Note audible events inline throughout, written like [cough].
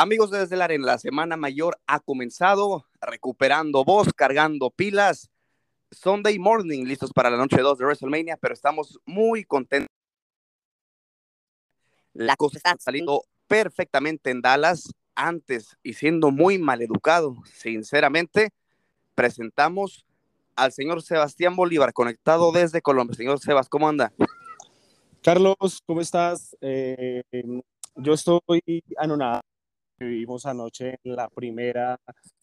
Amigos desde la arena, la semana mayor ha comenzado, recuperando voz, cargando pilas. Sunday morning, listos para la noche 2 de WrestleMania, pero estamos muy contentos. La cosa está saliendo perfectamente en Dallas antes y siendo muy maleducado, sinceramente, presentamos al señor Sebastián Bolívar, conectado desde Colombia. Señor Sebas, ¿cómo anda? Carlos, ¿cómo estás? Eh, yo estoy anonado. Vivimos anoche en la primera,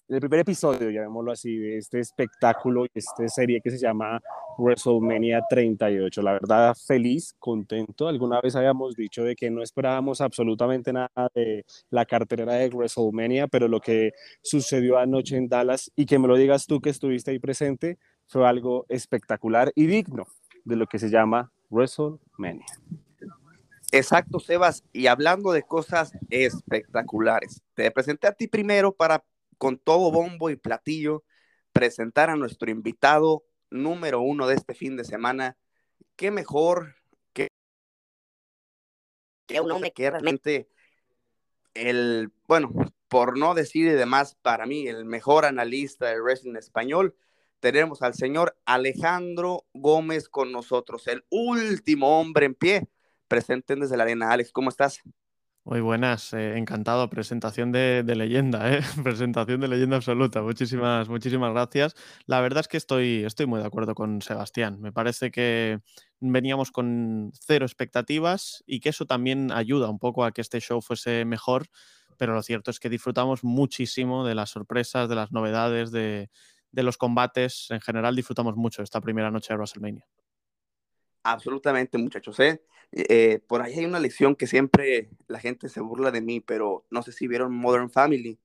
el primer episodio, llamémoslo así, de este espectáculo y esta serie que se llama WrestleMania 38. La verdad, feliz, contento. Alguna vez habíamos dicho de que no esperábamos absolutamente nada de la cartelera de WrestleMania, pero lo que sucedió anoche en Dallas y que me lo digas tú que estuviste ahí presente fue algo espectacular y digno de lo que se llama WrestleMania. Exacto, Sebas. Y hablando de cosas espectaculares, te presenté a ti primero para, con todo bombo y platillo, presentar a nuestro invitado número uno de este fin de semana. Qué mejor que, que un hombre que realmente el, bueno, por no decir y demás, para mí, el mejor analista de wrestling español. Tenemos al señor Alejandro Gómez con nosotros, el último hombre en pie presenten desde la arena. Alex, ¿cómo estás? Muy buenas, eh, encantado. Presentación de, leyenda, ¿eh? [laughs] presentación de leyenda absoluta. Muchísimas, muchísimas gracias. La verdad es que estoy, estoy muy de acuerdo con Sebastián. Me parece que veníamos con cero expectativas y que eso también ayuda un poco a que este show fuese mejor. Pero lo cierto es que disfrutamos muchísimo de las sorpresas, de las novedades, de, de los combates. En general, disfrutamos mucho esta primera noche de WrestleMania. Absolutamente, muchachos. ¿eh? Eh, por ahí hay una lección que siempre la gente se burla de mí, pero no sé si vieron Modern Family.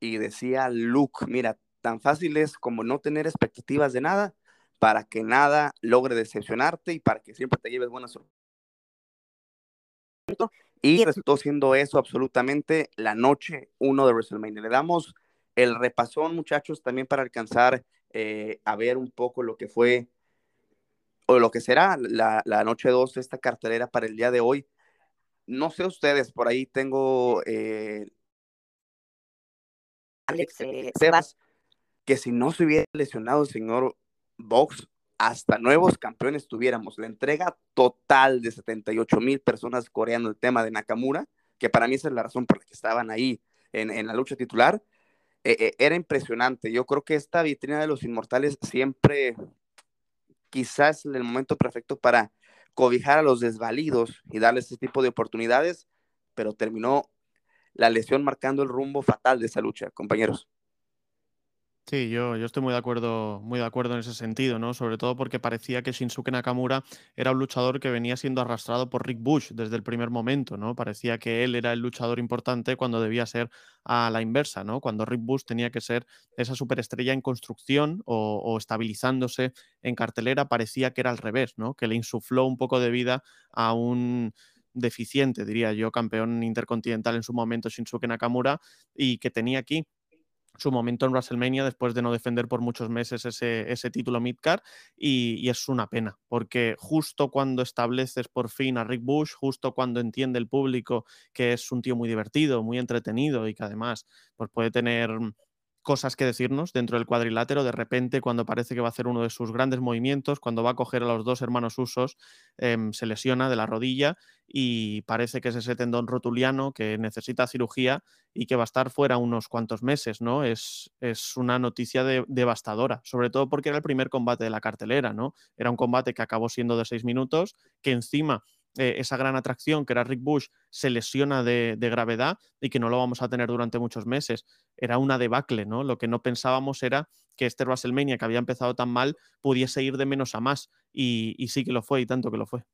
Y decía Luke, mira, tan fácil es como no tener expectativas de nada para que nada logre decepcionarte y para que siempre te lleves buenas sorpresas. Y resultó siendo eso absolutamente la noche uno de WrestleMania. Le damos el repasón, muchachos, también para alcanzar eh, a ver un poco lo que fue o lo que será la, noche 2 de esta cartelera para el día de hoy. No sé ustedes, por ahí tengo eh, Alex eh, Sebas, que si no se hubiera lesionado el señor Box, hasta nuevos campeones tuviéramos. La entrega total de 78 mil personas coreando el tema de Nakamura, que para mí esa es la razón por la que estaban ahí en, la lucha titular, eh, era impresionante. Yo creo que esta vitrina de los inmortales siempre quizás el momento perfecto para cobijar a los desvalidos y darles este tipo de oportunidades, pero terminó la lesión marcando el rumbo fatal de esa lucha, compañeros. Sí, yo, yo estoy muy de acuerdo, muy de acuerdo en ese sentido, ¿no? Sobre todo porque parecía que Shinsuke Nakamura era un luchador que venía siendo arrastrado por Rick Bush desde el primer momento, ¿no? Parecía que él era el luchador importante cuando debía ser a la inversa, ¿no? Cuando Rick Bush tenía que ser esa superestrella en construcción o, o estabilizándose en cartelera, parecía que era al revés, ¿no? Que le insufló un poco de vida a un deficiente, diría yo, campeón intercontinental en su momento, Shinsuke Nakamura, y que tenía aquí su momento en WrestleMania después de no defender por muchos meses ese, ese título midcard y, y, es una pena porque justo cuando estableces por fin a Rick Bush, justo cuando entiende el público que es un tío muy divertido, muy entretenido y que además pues puede tener cosas que decirnos dentro del cuadrilátero. De repente, cuando parece que va a hacer uno de sus grandes movimientos, cuando va a coger a los dos hermanos usos, em, se lesiona de la rodilla y parece que es ese tendón rotuliano que necesita cirugía y que va a estar fuera unos cuantos meses, ¿no? Es, es una noticia devastadora, sobre todo porque era el primer combate de la cartelera, ¿no? Era un combate que acabó siendo de seis minutos, que encima eh, esa gran atracción que era Rick Bush se lesiona de, gravedad y que no lo vamos a tener durante muchos meses. Era una debacle, ¿no? Lo que no pensábamos era que este WrestleMania, que había empezado tan mal, pudiese ir de menos a más. Y, sí que lo fue, y tanto que lo fue.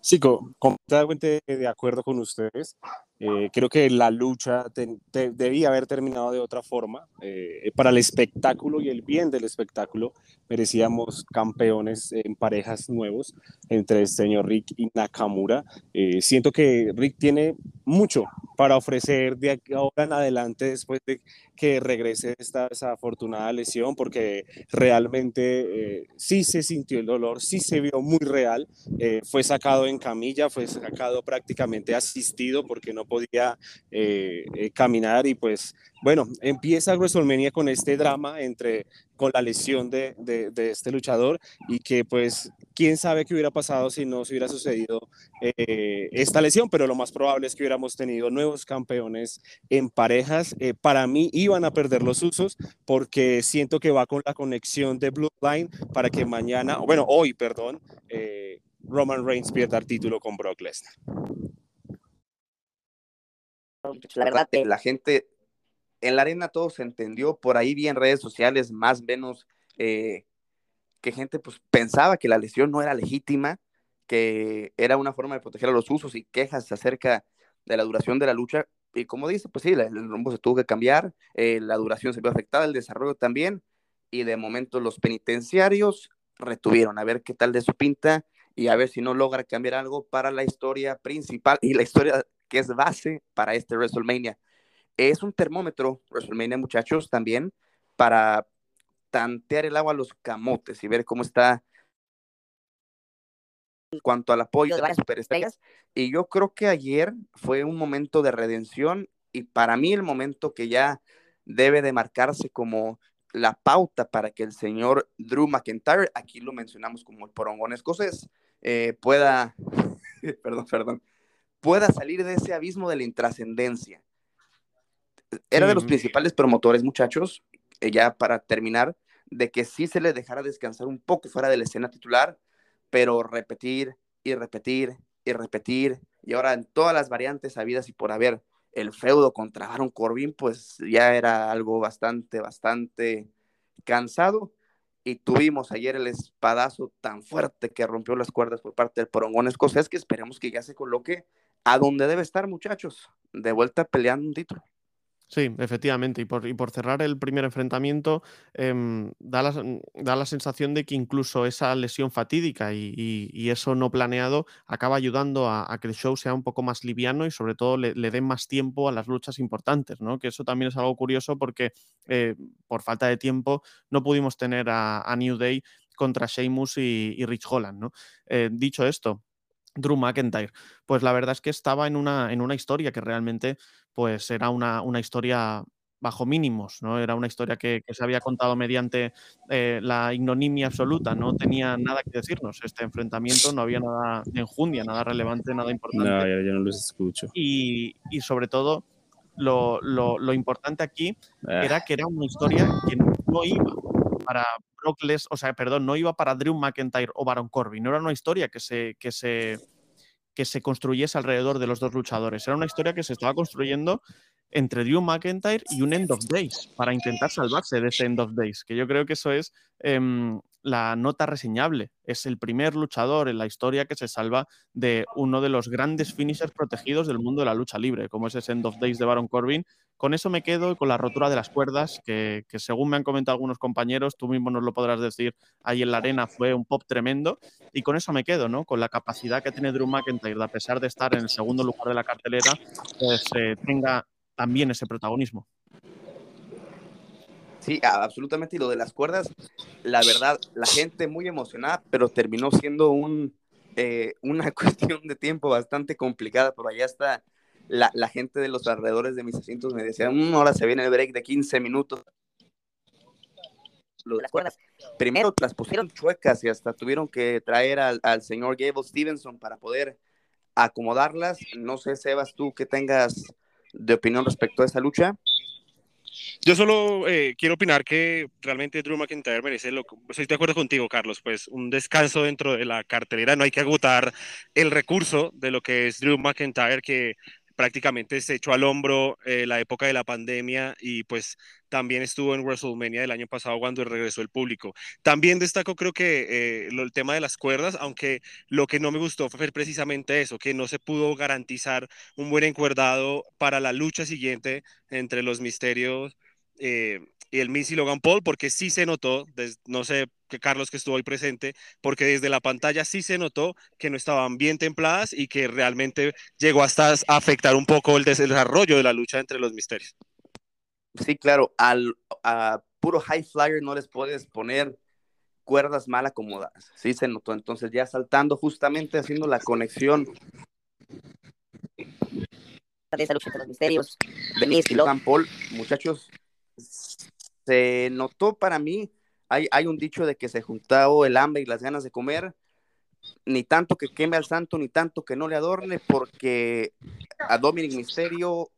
Sí, completamente de acuerdo con ustedes. Eh, creo que la lucha debía haber terminado de otra forma. Eh, para el espectáculo y el bien del espectáculo, merecíamos campeones en parejas nuevos entre el señor Rick y Nakamura. Eh, siento que Rick tiene mucho para ofrecer de ahora en adelante después de que regrese esta desafortunada lesión, porque realmente eh, sí se sintió el dolor, sí se vio muy real, eh, fue sacado en camilla, fue sacado prácticamente asistido porque no podía eh, caminar y pues bueno, empieza WrestleMania con este drama entre con la lesión de, de, este luchador y que pues quién sabe qué hubiera pasado si no se hubiera sucedido eh, esta lesión, pero lo más probable es que hubiéramos tenido nuevos campeones en parejas. Eh, para mí iban a perder los usos porque siento que va con la conexión de Bloodline para que mañana, bueno, hoy, perdón, eh, Roman Reigns pierda el título con Brock Lesnar. La verdad, la gente en la arena todo se entendió, por ahí vi en redes sociales más o menos eh, que gente pues pensaba que la lesión no era legítima, que era una forma de proteger a los usos y quejas acerca de la duración de la lucha. Y como dice, pues sí, el rumbo se tuvo que cambiar, eh, la duración se vio afectada, el desarrollo también, y de momento los penitenciarios retuvieron a ver qué tal de su pinta y a ver si no logra cambiar algo para la historia principal y la historia que es base para este WrestleMania es un termómetro, WrestleMania, muchachos, también para tantear el agua a los camotes y ver cómo está en cuanto al apoyo de las superestrellas. Y yo creo que ayer fue un momento de redención y para mí el momento que ya debe de marcarse como la pauta para que el señor Drew McIntyre, aquí lo mencionamos como el porongón escocés, eh, pueda, [laughs] perdón, perdón, pueda salir de ese abismo de la intrascendencia era de los principales promotores, muchachos, eh, ya para terminar, de que sí se le dejara descansar un poco fuera de la escena titular, pero repetir y repetir y repetir, y ahora en todas las variantes habidas y por haber el feudo contra Baron Corbin, pues ya era algo bastante, bastante cansado. Y tuvimos ayer el espadazo tan fuerte que rompió las cuerdas por parte del porongón escocés que esperemos que ya se coloque a donde debe estar, muchachos, de vuelta peleando un título. Sí, efectivamente. Y por, y por cerrar el primer enfrentamiento, em, da, la, da, la, sensación de que incluso esa lesión fatídica y, eso no planeado acaba ayudando a, que el show sea un poco más liviano y sobre todo le, le más tiempo a las luchas importantes, ¿no? Que eso también es algo curioso porque eh, por falta de tiempo no pudimos tener a, New Day contra Sheamus y, Rich Holland. Eh, dicho esto, Drew McIntyre. Pues la verdad es que estaba en una, en una historia que realmente pues era una, una historia bajo mínimos, ¿no? Era una historia que, se había contado mediante eh, la ignominia absoluta, no tenía nada que decirnos este enfrentamiento, no había nada de enjundia, nada relevante, nada importante. No, ya, no los escucho. Y, sobre todo, lo, lo, importante aquí ah. era que era una historia que no iba para O sea, perdón, no iba para Drew McIntyre o Baron Corbin, no era una historia que se, que se que se construyese alrededor de los dos luchadores. Era una historia que se estaba construyendo entre Drew McIntyre y un End of Days para intentar salvarse de ese End of Days, que yo creo que eso es em, la nota reseñable. Es el primer luchador en la historia que se salva de uno de los grandes finishers protegidos del mundo de la lucha libre, como es ese End of Days de Baron Corbin. Con eso me quedo con la rotura de las cuerdas, que, según me han comentado algunos compañeros, tú mismo nos lo podrás decir, ahí en la arena fue un pop tremendo. Y con eso me quedo, ¿no? Con la capacidad que tiene Drew McIntyre, a pesar de estar en el segundo lugar de la cartelera, pues eh, tenga también ese protagonismo. Sí, absolutamente. Y lo de las cuerdas, la verdad, la gente muy emocionada, pero terminó siendo un, eh, una [laughs] cuestión de tiempo bastante complicada. Por allá está la, gente de los alrededores de mis asientos me decían, mm, ahora se viene el break de 15 minutos. Primero las pusieron chuecas y hasta tuvieron que traer al, al señor Gable Stevenson para poder acomodarlas. No sé, Sebas, tú que tengas de opinión respecto a esa lucha. Yo solo eh, quiero opinar que realmente Drew McIntyre merece lo estoy de acuerdo contigo, Carlos, pues un descanso dentro de la cartelera, no hay que agotar el recurso de lo que es Drew McIntyre, que prácticamente se echó al hombro eh, la época de la pandemia y pues también estuvo en WrestleMania del año pasado cuando regresó el público. También destaco creo que eh, el tema de las cuerdas, aunque lo que no me gustó fue precisamente eso, que no se pudo garantizar un buen encuerdado para la lucha siguiente entre los misterios. Eh, y el Miss y Logan Paul, porque sí se notó, no sé que Carlos que estuvo ahí presente, porque desde la pantalla sí se notó que no estaban bien templadas y que realmente llegó hasta afectar un poco el desarrollo de la lucha entre los misterios. Sí, claro, al a puro high flyer no les puedes poner cuerdas mal acomodadas, sí se notó, entonces ya saltando justamente haciendo la conexión de esa lucha entre los misterios de y Logan Paul, muchachos, se notó para mí, hay, hay un dicho de que se juntó el hambre y las ganas de comer, ni tanto que queme al santo, ni tanto que no le adorne, porque a Dominic Misterio,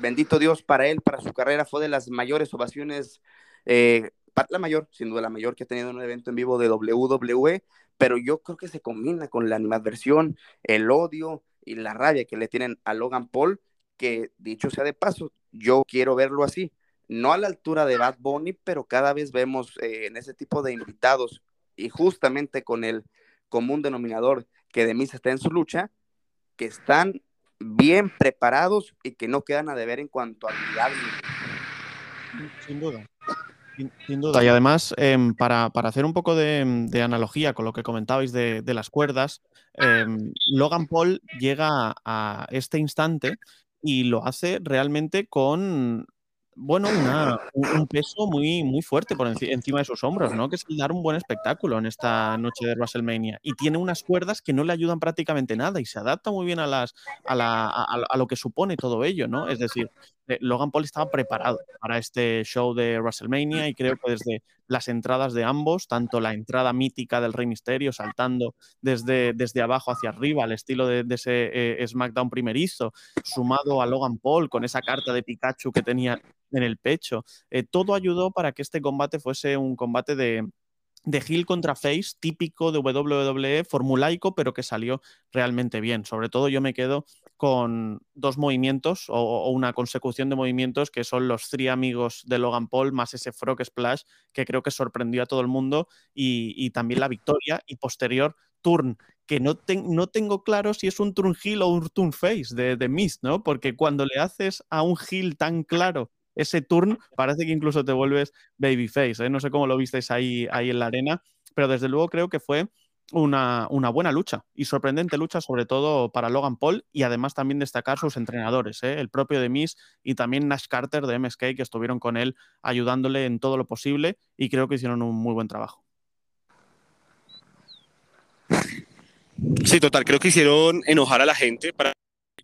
bendito Dios para él, para su carrera, fue de las mayores ovaciones, eh, la mayor, sin duda la mayor que ha tenido en un evento en vivo de WWE, pero yo creo que se combina con la animadversión, el odio y la rabia que le tienen a Logan Paul, que dicho sea de paso, yo quiero verlo así no a la altura de Bad Bunny, pero cada vez vemos eh, en ese tipo de invitados y justamente con el común denominador que de mí está en su lucha, que están bien preparados y que no quedan a deber en cuanto a habilidad. Sin duda. Sin, duda. Y además, em, para, hacer un poco de, analogía con lo que comentabais de, las cuerdas, em, Logan Paul llega a este instante y lo hace realmente con bueno, un peso muy, muy fuerte por encima de sus hombros, ¿no? Que es dar un buen espectáculo en esta noche de WrestleMania. Y tiene unas cuerdas que no le ayudan prácticamente nada y se adapta muy bien a, las, a, lo que supone todo ello, ¿no? Es decir, Logan Paul estaba preparado para este show de WrestleMania y creo que desde las entradas de ambos, tanto la entrada mítica del Rey Misterio saltando desde, desde abajo hacia arriba al estilo de, ese eh, SmackDown primerizo, sumado a Logan Paul con esa carta de Pikachu que tenía en el pecho. Eh, todo ayudó para que este combate fuese un combate de, de heel contra face, típico de WWE, formulaico, pero que salió realmente bien. Sobre todo yo me quedo con dos movimientos o, una consecución de movimientos que son los tres amigos de Logan Paul más ese frog splash que creo que sorprendió a todo el mundo y, también la victoria y posterior turn que no, no, tengo claro si es un turn heel o un turn face de, de Mist, ¿no? Porque cuando le haces a un heel tan claro ese turn, parece que incluso te vuelves babyface. ¿eh? No sé cómo lo visteis ahí, ahí en la arena, pero desde luego creo que fue una, buena lucha y sorprendente lucha, sobre todo para Logan Paul y además también destacar sus entrenadores, ¿eh? el propio de Miss y también Nash Carter de MSK, que estuvieron con él ayudándole en todo lo posible y creo que hicieron un muy buen trabajo. Sí, total, creo que hicieron enojar a la gente para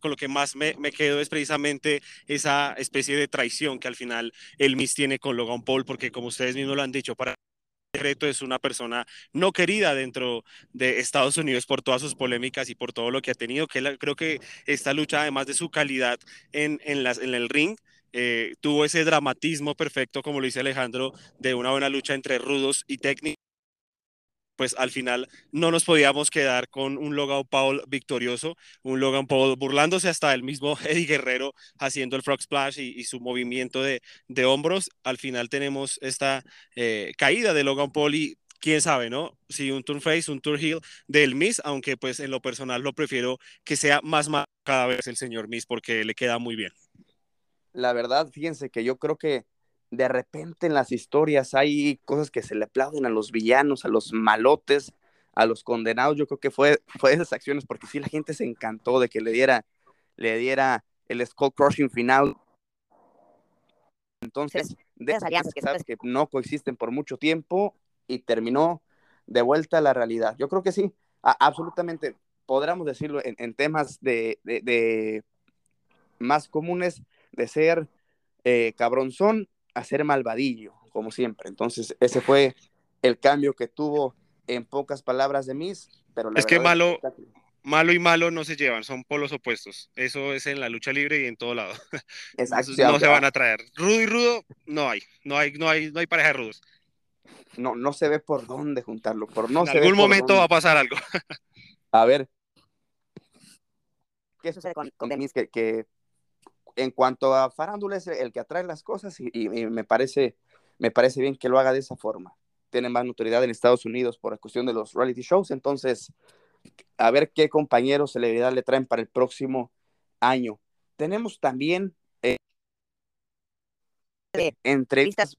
con lo que más me, me, quedo es precisamente esa especie de traición que al final el Miss tiene con Logan Paul, porque como ustedes mismos lo han dicho, para Es una persona no querida dentro de Estados Unidos por todas sus polémicas y por todo lo que ha tenido, que creo que esta lucha, además de su calidad en el ring, eh, tuvo ese dramatismo perfecto, como lo dice Alejandro, de una buena lucha entre rudos y técnicos pues al final no nos podíamos quedar con un Logan Paul victorioso, un Logan Paul burlándose hasta el mismo [laughs] Eddie Guerrero haciendo el frog splash y, su movimiento de, de, hombros. Al final tenemos esta eh, caída de Logan Paul y quién sabe, ¿no? Si un turn face, un turn heel del Miss, aunque pues en lo personal lo prefiero que sea más más cada vez el señor Miss porque le queda muy bien. La verdad, fíjense que yo creo que de repente en las historias hay cosas que se le aplauden a los villanos, a los malotes, a los condenados. Yo creo que fue, fue esas acciones porque sí la gente se encantó de que le diera, le diera el skull crushing final. Entonces, de esas alianzas que sabes que no coexisten por mucho tiempo y terminó de vuelta a la realidad. Yo creo que sí, absolutamente, podríamos decirlo en, temas de, de, más comunes de ser eh, cabronzón a ser malvadillo, como siempre. Entonces, ese fue el cambio que tuvo en pocas palabras de Miss. Pero es que malo, malo y malo no se llevan, son polos opuestos. Eso es en la lucha libre y en todo lado. [laughs] Exacto. no se van a traer. Rudo y rudo, no hay. No hay, no hay, no hay pareja de rudos. No, no se ve por dónde juntarlo. Por no en algún momento va a pasar algo. [laughs] a ver. ¿Qué sucede con, con Demis? Que, que en cuanto a farándula es el que atrae las cosas y, me, parece, me parece bien que lo haga de esa forma. Tiene más notoriedad en Estados Unidos por la cuestión de los reality shows, entonces a ver qué compañeros celebridad le traen para el próximo año. Tenemos también eh, entrevistas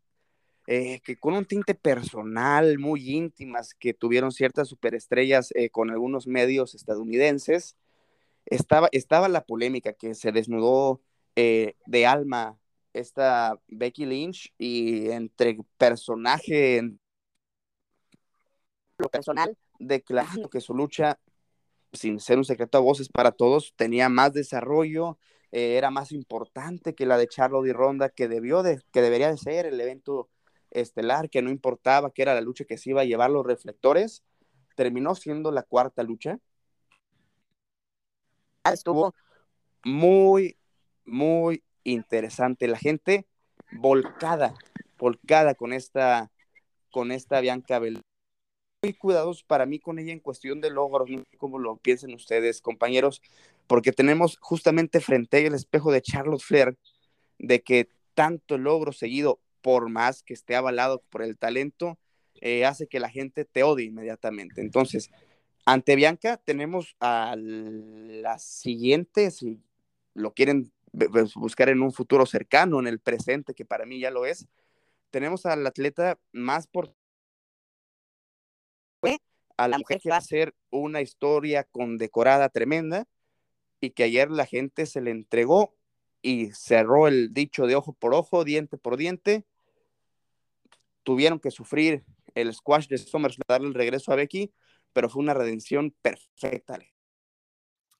eh, que con un tinte personal, muy íntimas, que tuvieron ciertas superestrellas eh, con algunos medios estadounidenses. Estaba, estaba la polémica que se desnudó eh, de alma esta Becky Lynch y entre personaje, lo personal, declarando que su lucha, sin ser un secreto a voces para todos, tenía más desarrollo, eh, era más importante que la de Charlotte y Ronda, que debió de, que debería de ser el evento estelar, que no importaba, que era la lucha que se iba a llevar los reflectores, terminó siendo la cuarta lucha. Estuvo muy, muy interesante. La gente volcada, volcada con esta, con esta Bianca Bel muy cuidados para mí con ella en cuestión de logros, no sé cómo lo piensen ustedes, compañeros, porque tenemos justamente frente a el espejo de Charlotte Flair, de que tanto logro seguido, por más que esté avalado por el talento, eh, hace que la gente te odie inmediatamente. Entonces, ante Bianca tenemos a la siguiente, si lo quieren buscar en un futuro cercano, en el presente, que para mí ya lo es, tenemos al atleta más por a la mujer que va a hacer una historia condecorada tremenda y que ayer la gente se le entregó y cerró el dicho de ojo por ojo, diente por diente. Tuvieron que sufrir el squash de SummerSlam, darle el regreso a Becky, pero fue una redención perfecta.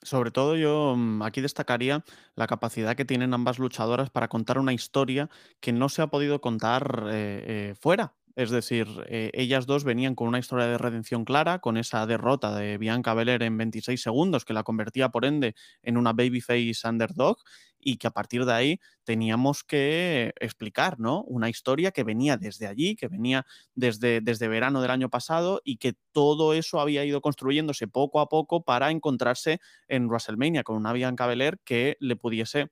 Sobre todo yo mm, aquí destacaría la capacidad que tienen ambas luchadoras para contar una historia que no se ha podido contar eh, eh, fuera. Es decir, eh, ellas dos venían con una historia de redención clara, con esa derrota de Bianca Belair en 26 segundos, que la convertía por ende en una babyface underdog, y que a partir de ahí teníamos que explicar, ¿no? Una historia que venía desde allí, que venía desde, desde verano del año pasado, y que todo eso había ido construyéndose poco a poco para encontrarse en WrestleMania con una Bianca Belair que le pudiese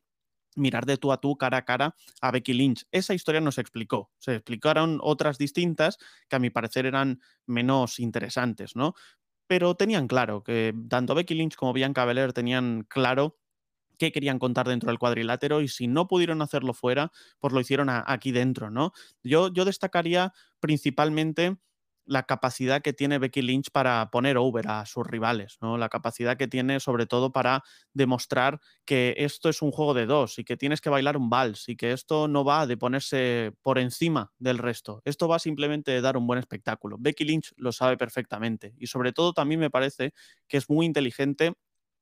mirar de tú a tú, cara a cara, a Becky Lynch. Esa historia no se explicó. Se explicaron otras distintas que a mi parecer eran menos interesantes, ¿no? Pero tenían claro que tanto Becky Lynch como Bianca Belair tenían claro qué querían contar dentro del cuadrilátero y si no pudieron hacerlo fuera, pues lo hicieron aquí dentro, ¿no? Yo, yo destacaría principalmente la capacidad que tiene Becky Lynch para poner over a sus rivales, ¿no? La capacidad que tiene sobre todo para demostrar que esto es un juego de dos y que tienes que bailar un vals y que esto no va de ponerse por encima del resto. Esto va simplemente de dar un buen espectáculo. Becky Lynch lo sabe perfectamente y sobre todo también me parece que es muy inteligente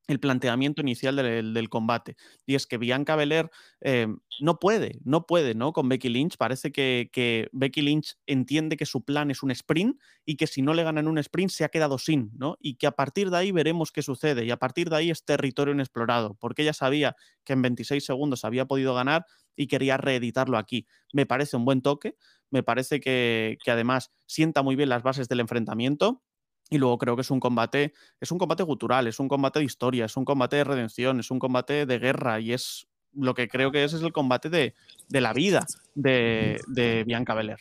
el planteamiento inicial del, combate. Y es que Bianca Belair eh, no puede, no puede, ¿no? Con Becky Lynch. Parece que, Becky Lynch entiende que su plan es un sprint y que si no le ganan un sprint se ha quedado sin, ¿no? Y que a partir de ahí veremos qué sucede. Y a partir de ahí es territorio inexplorado, porque ella sabía que en 26 segundos había podido ganar y quería reeditarlo aquí. Me parece un buen toque, me parece que además sienta muy bien las bases del enfrentamiento y luego creo que es un combate, es un combate gutural, es un combate de historia, es un combate de redención, es un combate de guerra y es lo que creo que es, es el combate de, la vida de, de, Bianca Belair.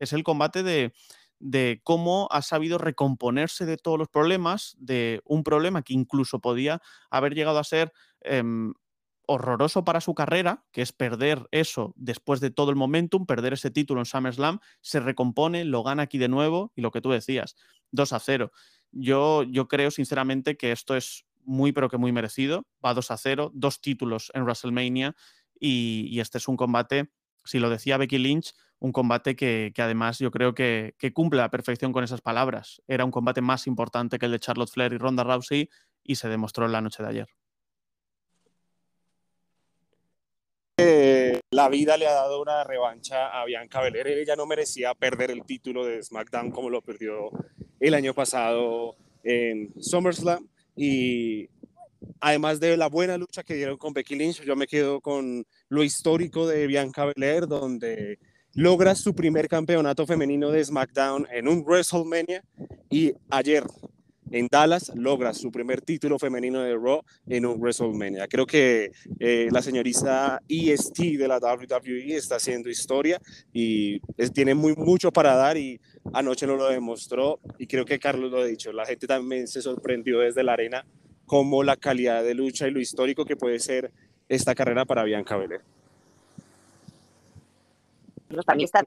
Es el combate de, de cómo ha sabido recomponerse de todos los problemas, de un problema que incluso podía haber llegado a ser em, horroroso para su carrera, que es perder eso después de todo el momentum, perder ese título en SummerSlam, se recompone, lo gana aquí de nuevo y lo que tú decías, 2 a 0. Yo, yo creo sinceramente que esto es muy pero que muy merecido, va 2 a 0, dos títulos en WrestleMania y, este es un combate, si lo decía Becky Lynch, un combate que, además yo creo que, cumple a la perfección con esas palabras. Era un combate más importante que el de Charlotte Flair y Ronda Rousey y se demostró en la noche de ayer. La vida le ha dado una revancha a Bianca Belair. Ella no merecía perder el título de SmackDown como lo perdió el año pasado en SummerSlam. Y además de la buena lucha que dieron con Becky Lynch, yo me quedo con lo histórico de Bianca Belair, donde logra su primer campeonato femenino de SmackDown en un WrestleMania y ayer en Dallas logra su primer título femenino de Raw en un WrestleMania. Creo que eh, la señorita EST de la WWE está haciendo historia y tiene muy, mucho para dar y anoche no lo demostró y creo que Carlos lo ha dicho. La gente también se sorprendió desde la arena como la calidad de lucha y lo histórico que puede ser esta carrera para Bianca Belair. También está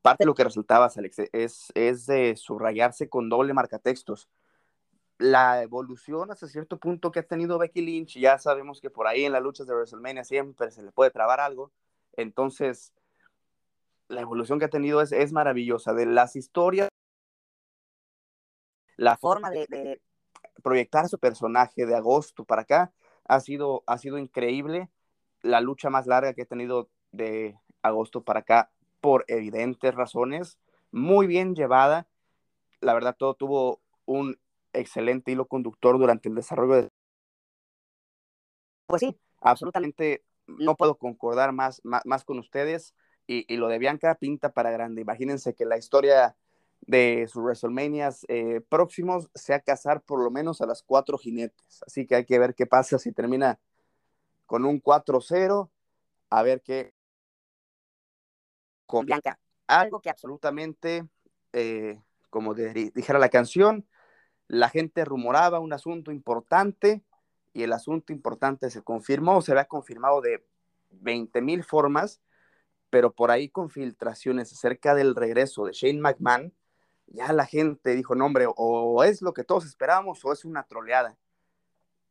parte de lo que resultaba, Alex, es, es de subrayarse con doble marcatextos. La evolución hasta cierto punto que ha tenido Becky Lynch, ya sabemos que por ahí en las luchas de WrestleMania siempre se le puede trabar algo. Entonces, la evolución que ha tenido es, es maravillosa. De las historias, la forma de, proyectar su personaje de agosto para acá ha sido, ha sido increíble. La lucha más larga que ha tenido de agosto para acá por evidentes razones, muy bien llevada. La verdad, todo tuvo un excelente hilo conductor durante el desarrollo de... Pues sí, absolutamente no puedo concordar más, más, con ustedes. Y, y, lo de Bianca pinta para grande. Imagínense que la historia de sus WrestleManias eh, próximos sea casar por lo menos a las cuatro jinetes. Así que hay que ver qué pasa si termina con un 4-0. A ver qué, con Bianca. Algo que absolutamente, eh, como dijera la canción, la gente rumoraba un asunto importante y el asunto importante se confirmó, se había confirmado de 20 mil formas, pero por ahí con filtraciones acerca del regreso de Shane McMahon, ya la gente dijo, no hombre, o es lo que todos esperábamos o es una troleada.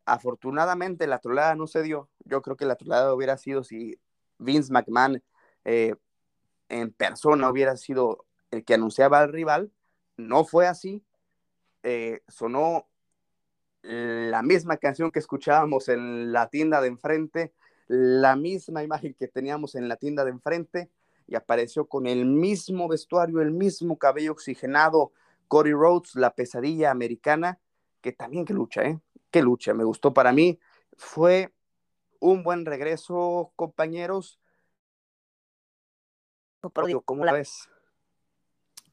Afortunadamente la troleada no se dio. Yo creo que la troleada hubiera sido si Vince McMahon eh, en persona hubiera sido el que anunciaba al rival. No fue así. Eh, sonó la misma canción que escuchábamos en la tienda de enfrente, la misma imagen que teníamos en la tienda de enfrente, y apareció con el mismo vestuario, el mismo cabello oxigenado, Cody Rhodes, la pesadilla americana, que también que lucha, ¿eh? Qué lucha, me gustó para mí. Fue un buen regreso, compañeros. ¿Cómo la ves?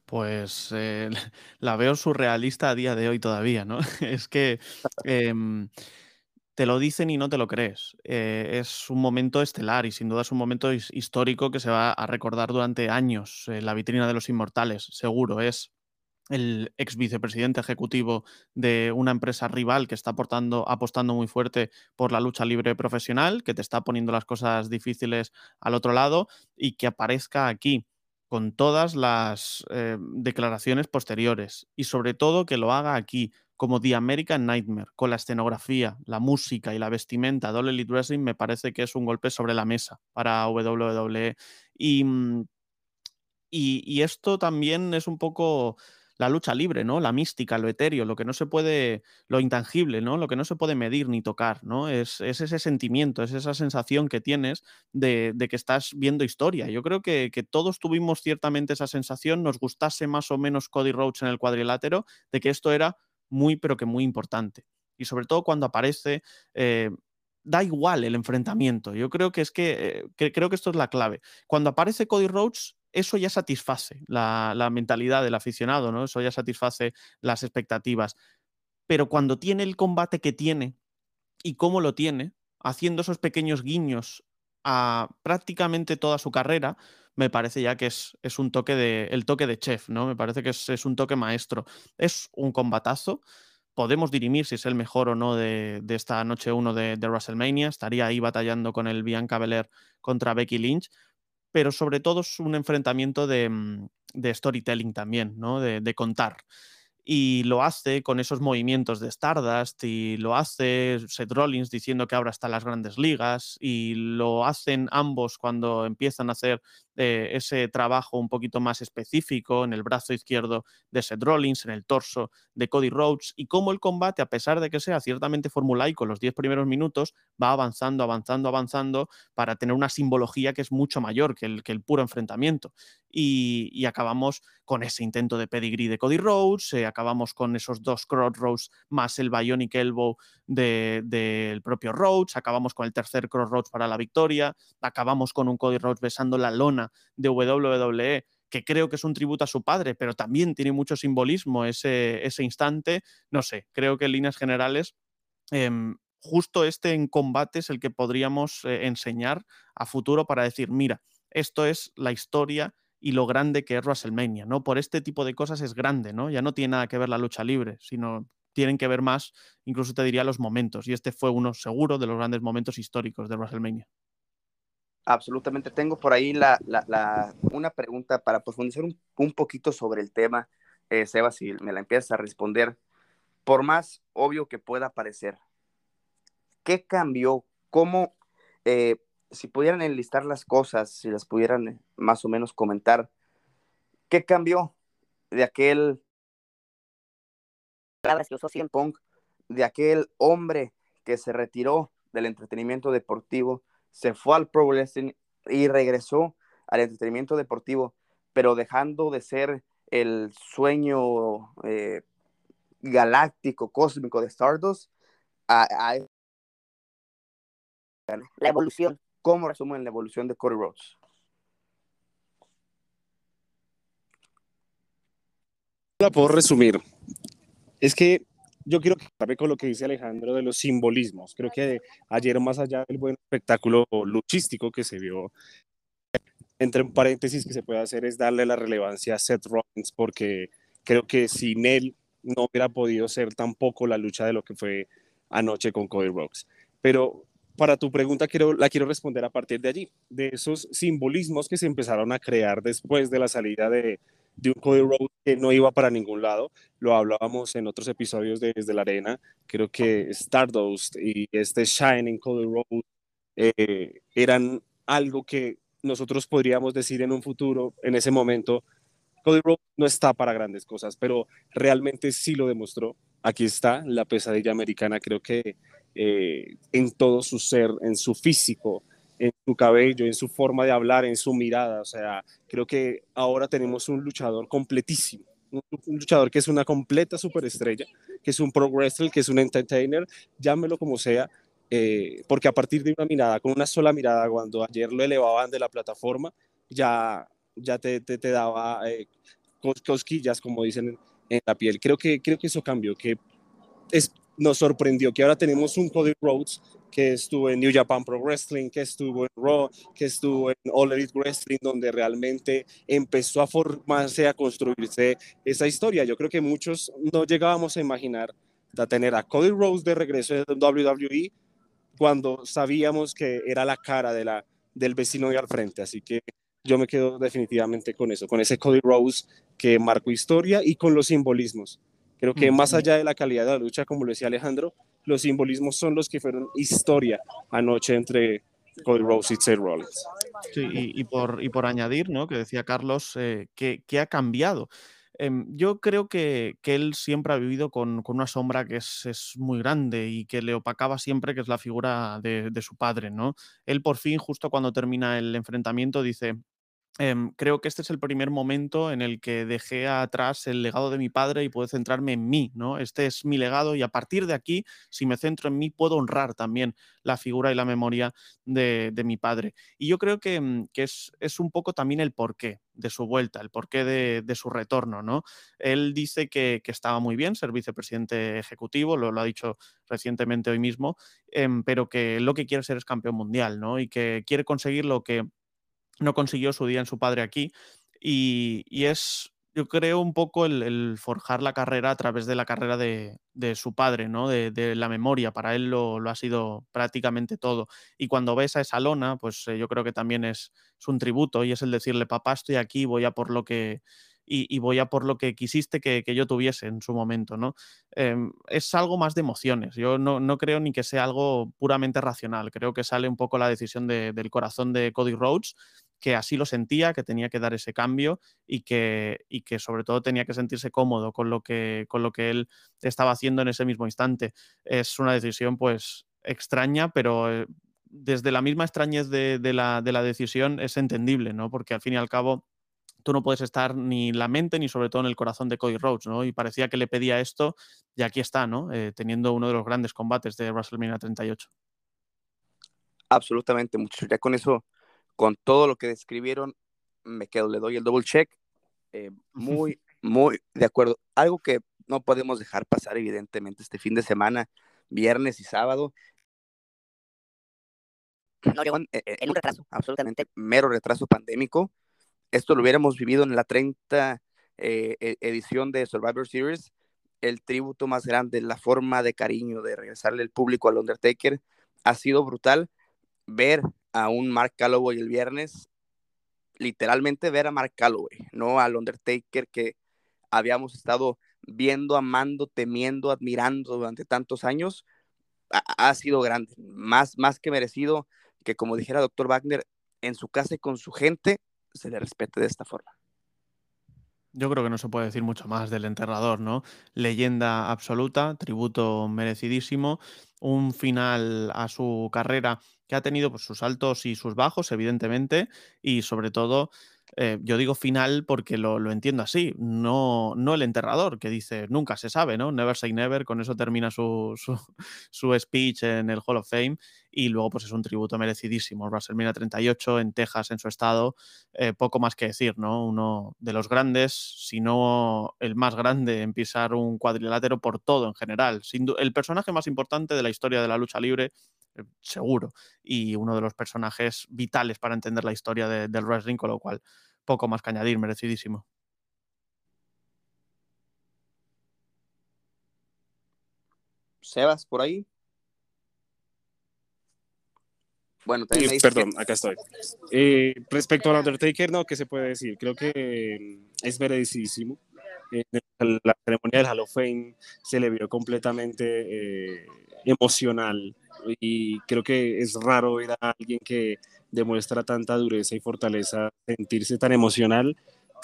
Pues eh, [laughs] la veo surrealista a día de hoy todavía, ¿no? [laughs] es que eh, te lo dicen y no te lo crees. Eh, es un momento estelar y sin duda es un momento histórico que se va a recordar durante años en la vitrina de los inmortales, seguro. Es el ex vicepresidente ejecutivo de una empresa rival que está aportando, apostando muy fuerte por la lucha libre profesional, que te está poniendo las cosas difíciles al otro lado y que aparezca aquí con todas las eh, declaraciones posteriores y sobre todo que lo haga aquí como The American Nightmare, con la escenografía, la música y la vestimenta de All Wrestling, me parece que es un golpe sobre la mesa para WWE. Mm, y, y esto también es un poco la lucha libre, ¿no? La mística, lo etéreo, lo que no se puede, lo intangible, ¿no? Lo que no se puede medir ni tocar, ¿no? Es, es ese sentimiento, es esa sensación que tienes de, que estás viendo historia. Yo creo que, que, todos tuvimos ciertamente esa sensación, nos gustase más o menos Cody Rhodes en el cuadrilátero, de que esto era muy, pero que muy importante. Y sobre todo cuando aparece... Eh, da igual el enfrentamiento. Yo creo que es que, eh, que, creo que esto es la clave. Cuando aparece Cody Rhodes, eso ya satisface la, mentalidad del aficionado, ¿no? Eso ya satisface las expectativas. Pero cuando tiene el combate que tiene y cómo lo tiene, haciendo esos pequeños guiños a prácticamente toda su carrera, me parece ya que es, un toque de, el toque de chef, ¿no? Me parece que es, un toque maestro. Es un combatazo. Podemos dirimir si es el mejor o no de, de esta noche 1 de, de, WrestleMania. Estaría ahí batallando con el Bianca Belair contra Becky Lynch pero sobre todo es un enfrentamiento de, mm, de storytelling también, ¿no? De, de, contar. Y lo hace con esos movimientos de Stardust y lo hace Seth Rollins diciendo que ahora están las grandes ligas y lo hacen ambos cuando empiezan a hacer eh, ese trabajo un poquito más específico en el brazo izquierdo de Seth Rollins, en el torso de Cody Rhodes y cómo el combate, a pesar de que sea ciertamente formulaico los 10 primeros minutos, va avanzando, avanzando, avanzando para tener una simbología que es mucho mayor que el, que el puro enfrentamiento. Y, y, acabamos con ese intento de pedigree de Cody Rhodes, eh, acabamos con esos dos crossroads más el Bionic Elbow del de, de propio Rhodes, acabamos con el tercer crossroads para la victoria, acabamos con un Cody Rhodes besando la lona de WWE, que creo que es un tributo a su padre, pero también tiene mucho simbolismo ese, ese instante. No sé, creo que en líneas generales, eh, justo este en combate es el que podríamos eh, enseñar a futuro para decir, mira, esto es la historia y lo grande que es WrestleMania, ¿no? Por este tipo de cosas es grande, ¿no? Ya no tiene nada que ver la lucha libre, sino tienen que ver más, incluso te diría, los momentos. Y este fue uno seguro de los grandes momentos históricos de WrestleMania. Absolutamente. Tengo por ahí la, la, una pregunta para profundizar un, un poquito sobre el tema, eh, Seba, si me la empiezas a responder. Por más obvio que pueda parecer, ¿qué cambió? ¿Cómo, eh, si pudieran enlistar las cosas, si las pudieran eh, más o menos comentar, ¿qué cambió de aquel palabras que usó de aquel hombre que se retiró del entretenimiento deportivo, se fue al pro wrestling y regresó al entretenimiento deportivo, pero dejando de ser el sueño eh, galáctico, cósmico de Stardust a, la evolución. ¿Cómo resumen la evolución de Cody Rhodes? La puedo resumir. Es que yo quiero que con lo que dice Alejandro de los simbolismos. Creo que ayer, más allá del buen espectáculo luchístico que se vio, entre paréntesis que se puede hacer es darle la relevancia a Seth Rollins, porque creo que sin él no hubiera podido ser tampoco la lucha de lo que fue anoche con Cody Rhodes. Pero para tu pregunta quiero, la quiero responder a partir de allí, de esos simbolismos que se empezaron a crear después de la salida de, de un Cody Rhodes que no iba para ningún lado. Lo hablábamos en otros episodios de Desde la Arena. Creo que Stardust y este Shining Cody Rhodes eh, eran algo que nosotros podríamos decir en un futuro, en ese momento, Cody Rhodes no está para grandes cosas, pero realmente sí lo demostró. Aquí está la pesadilla americana, creo que eh, en todo su ser, en su físico, en su cabello, en su forma de hablar, en su mirada. O sea, creo que ahora tenemos un luchador completísimo. Un, luchador que es una completa superestrella, que es un pro wrestler, que es un entertainer, llámelo como sea, eh, porque a partir de una mirada, con una sola mirada, cuando ayer lo elevaban de la plataforma, ya, ya te, te, daba eh, cosquillas, como dicen en, en, la piel. Creo que, creo que eso cambió, que es, nos sorprendió que ahora tenemos un Cody Rhodes que estuvo en New Japan Pro Wrestling, que estuvo en Raw, que estuvo en All Elite Wrestling, donde realmente empezó a formarse, a construirse esa historia. Yo creo que muchos no llegábamos a imaginar a tener a Cody Rhodes de regreso de WWE cuando sabíamos que era la cara de la, del vecino de al frente. Así que yo me quedo definitivamente con eso, con ese Cody Rhodes que marcó historia y con los simbolismos. Creo que más allá de la calidad de la lucha, como lo decía Alejandro, los simbolismos son los que fueron historia anoche entre Cody Rhodes y Seth Rollins. Sí, y, por, y por añadir, ¿no? Que decía Carlos, eh, que, ha cambiado. Em, yo creo que, él siempre ha vivido con, una sombra que es, muy grande y que le opacaba siempre, que es la figura de, de, su padre, ¿no? Él por fin, justo cuando termina el enfrentamiento, dice, Em, creo que este es el primer momento en el que dejé atrás el legado de mi padre y puedo centrarme en mí, ¿no? Este es mi legado y a partir de aquí, si me centro en mí, puedo honrar también la figura y la memoria de, mi padre. Y yo creo que, mm, es, un poco también el porqué de su vuelta, el porqué de, su retorno, ¿no? Él dice que, estaba muy bien ser vicepresidente ejecutivo, lo, lo ha dicho recientemente hoy mismo, em, pero que lo que quiere ser es campeón mundial, ¿no? Y que quiere conseguir lo que no consiguió su día en su padre aquí. Y, es, yo creo, un poco el, forjar la carrera a través de la carrera de, su padre, ¿no? De, la memoria. Para él lo, ha sido prácticamente todo. Y cuando ves a esa lona, pues eh, yo creo que también es, un tributo y es el decirle, papá, estoy aquí, voy a por lo que. Y, voy a por lo que quisiste que, yo tuviese en su momento, ¿no? Em, es algo más de emociones. Yo no, no, creo ni que sea algo puramente racional. Creo que sale un poco la decisión del corazón de Cody Rhodes que así lo sentía, que tenía que dar ese cambio y que, y que sobre todo tenía que sentirse cómodo con lo que, con lo que él estaba haciendo en ese mismo instante. Es una decisión pues extraña, pero eh, desde la misma extrañez de, la, de la decisión es entendible, ¿no? Porque al fin y al cabo tú no puedes estar ni en la mente ni sobre todo en el corazón de Cody Rhodes, ¿no? Y parecía que le pedía esto y aquí está, ¿no? Eh, teniendo uno de los grandes combates de WrestleMania 38. Absolutamente, muchachos. Ya con eso con todo lo que describieron, me quedo, le doy el double check. Eh, muy, [laughs] muy de acuerdo. Algo que no podemos dejar pasar, evidentemente, este fin de semana, viernes y sábado. No llegó en, un retraso, absolutamente mero retraso pandémico. Esto lo hubiéramos vivido en la 30 eh, e, edición de Survivor Series, el tributo más grande, la forma de cariño de regresarle el público al Undertaker, ha sido brutal ver a un Mark Calloway el viernes, literalmente ver a Mark Calloway, no al Undertaker que habíamos estado viendo, amando, temiendo, admirando durante tantos años, ha, sido grande, más, más que merecido que como dijera doctor Wagner, en su casa y con su gente se le respete de esta forma. Yo creo que no se puede decir mucho más del enterrador, ¿no? Leyenda absoluta, tributo merecidísimo, un final a su carrera que ha tenido pues, sus altos y sus bajos, evidentemente, y sobre todo eh, yo digo final porque lo, entiendo así, no, no el enterrador que dice nunca se sabe, ¿no? Never say never, con eso termina su, su, [laughs] speech en el Hall of Fame y luego pues es un tributo merecidísimo. WrestleMania 38 en Texas, en su estado, eh, poco más que decir, ¿no? Uno de los grandes, si no el más grande en pisar un cuadrilátero por todo en general. el personaje más importante de la historia de la lucha libre eh, seguro, y uno de los personajes vitales para entender la historia del wrestling, con lo cual poco más que añadir, merecidísimo. Sebas, por ahí. Bueno, perdón, acá estoy. Eh, respecto al Undertaker, no, ¿qué se puede decir? Creo que mm, es merecidísimo. En la ceremonia del Hall of Fame se le vio completamente eh, emocional y creo que es raro ver a alguien que demuestra tanta dureza y fortaleza sentirse tan emocional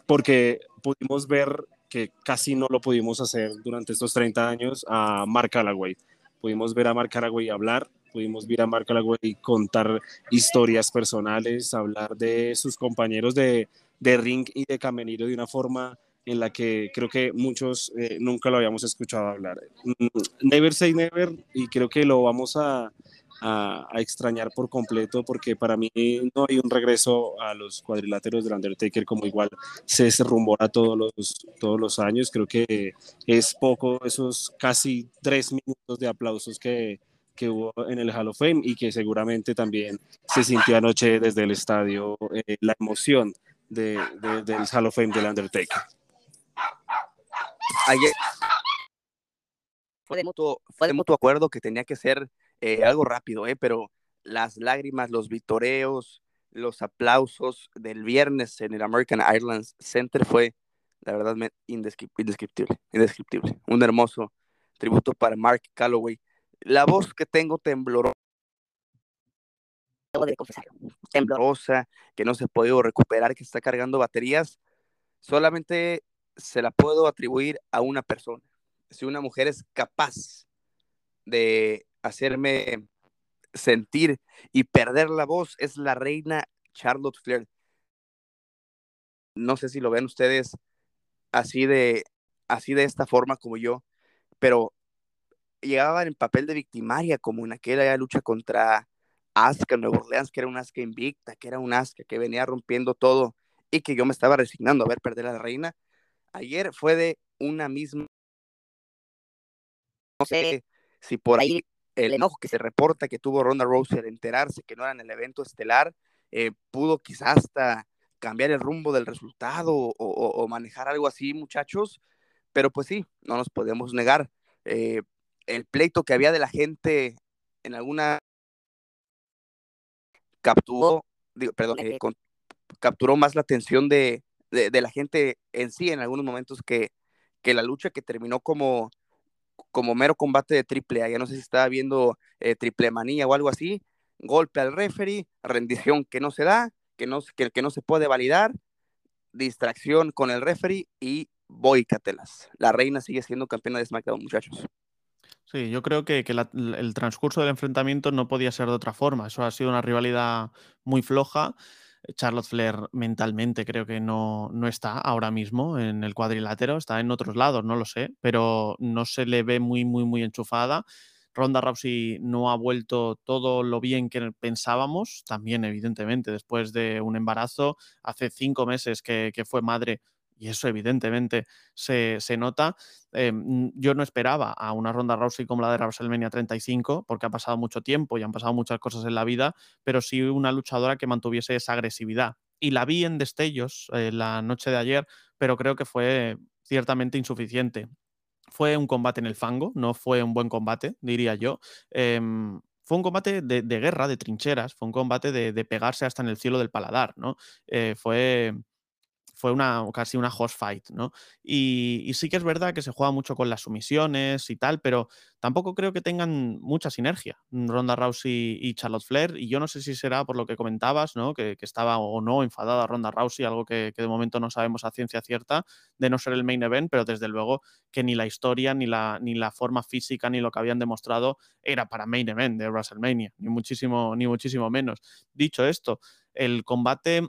porque pudimos ver que casi no lo pudimos hacer durante estos 30 años a Mark Callaway. Pudimos ver a Mark Callaway hablar, pudimos ver a Mark Callaway contar historias personales, hablar de sus compañeros de, de ring y de camerino de una forma en la que creo que muchos eh, nunca lo habíamos escuchado hablar. Mm, never say never y creo que lo vamos a, a, extrañar por completo porque para mí no hay un regreso a los cuadriláteros del Undertaker como igual se rumbora todos los, todos los años. Creo que es poco esos casi tres minutos de aplausos que, que hubo en el Hall of Fame y que seguramente también se sintió anoche desde el estadio eh, la emoción de, del Hall of Fame del Undertaker ayer fue de mutuo, fue de mutuo acuerdo que tenía que ser eh, algo rápido, eh, pero las lágrimas, los vitoreos, los aplausos del viernes en el American Airlines Center fue, la verdad, indescriptible, indescriptible. Un hermoso tributo para Mark Calloway. La voz que tengo temblorosa, de temblorosa, que no se ha podido recuperar, que está cargando baterías, solamente se la puedo atribuir a una persona. Si una mujer es capaz de hacerme sentir y perder la voz, es la reina Charlotte Flair. No sé si lo ven ustedes así de, así de esta forma como yo, pero llegaba en papel de victimaria, como en aquella lucha contra Asuka Nueva Orleans, que era un Asuka invicta, que era un Asuka que venía rompiendo todo y que yo me estaba resignando a ver perder a la reina ayer fue de una misma. No sé si por ahí el enojo que se reporta que tuvo Ronda Rousey al enterarse que no era en el evento estelar, eh, pudo quizás hasta cambiar el rumbo del resultado o, manejar algo así, muchachos. Pero pues sí, no nos podemos negar. Eh, el pleito que había de la gente en alguna capturó, digo, perdón, eh, capturó más la atención de, de, la gente en sí en algunos momentos que, que la lucha que terminó como, como mero combate de triple A. Ya no sé si estaba viendo eh, triple manía o algo así. Golpe al referee, rendición que no se da, que no, que, que no se puede validar, distracción con el referee y boicatelas. La reina sigue siendo campeona de SmackDown, muchachos. Sí, yo creo que, el transcurso del enfrentamiento no podía ser de otra forma. Eso ha sido una rivalidad muy floja Charlotte Flair mentalmente creo que no, no está ahora mismo en el cuadrilátero, está en otros lados, no lo sé, pero no se le ve muy, muy, muy enchufada. Ronda Rousey no ha vuelto todo lo bien que pensábamos, también evidentemente después de un embarazo, hace cinco meses que, que fue madre y eso evidentemente se, nota. Eh, yo no esperaba a una ronda Rousey como la de WrestleMania 35, porque ha pasado mucho tiempo y han pasado muchas cosas en la vida, pero sí una luchadora que mantuviese esa agresividad. Y la vi en destellos eh, la noche de ayer, pero creo que fue ciertamente insuficiente. Fue un combate en el fango, no fue un buen combate, diría yo. Em, fue un combate de, guerra, de trincheras, fue un combate de, pegarse hasta en el cielo del paladar, ¿no? Eh, fue, fue una, casi una host fight, ¿no? Y, sí que es verdad que se juega mucho con las sumisiones y tal, pero tampoco creo que tengan mucha sinergia Ronda Rousey y Charlotte Flair, y yo no sé si será por lo que comentabas, ¿no? Que, estaba o no enfadada Ronda Rousey, algo que, de momento no sabemos a ciencia cierta, de no ser el main event, pero desde luego que ni la historia, ni la, ni la forma física, ni lo que habían demostrado era para main event de WrestleMania, ni muchísimo, ni muchísimo menos. Dicho esto, el combate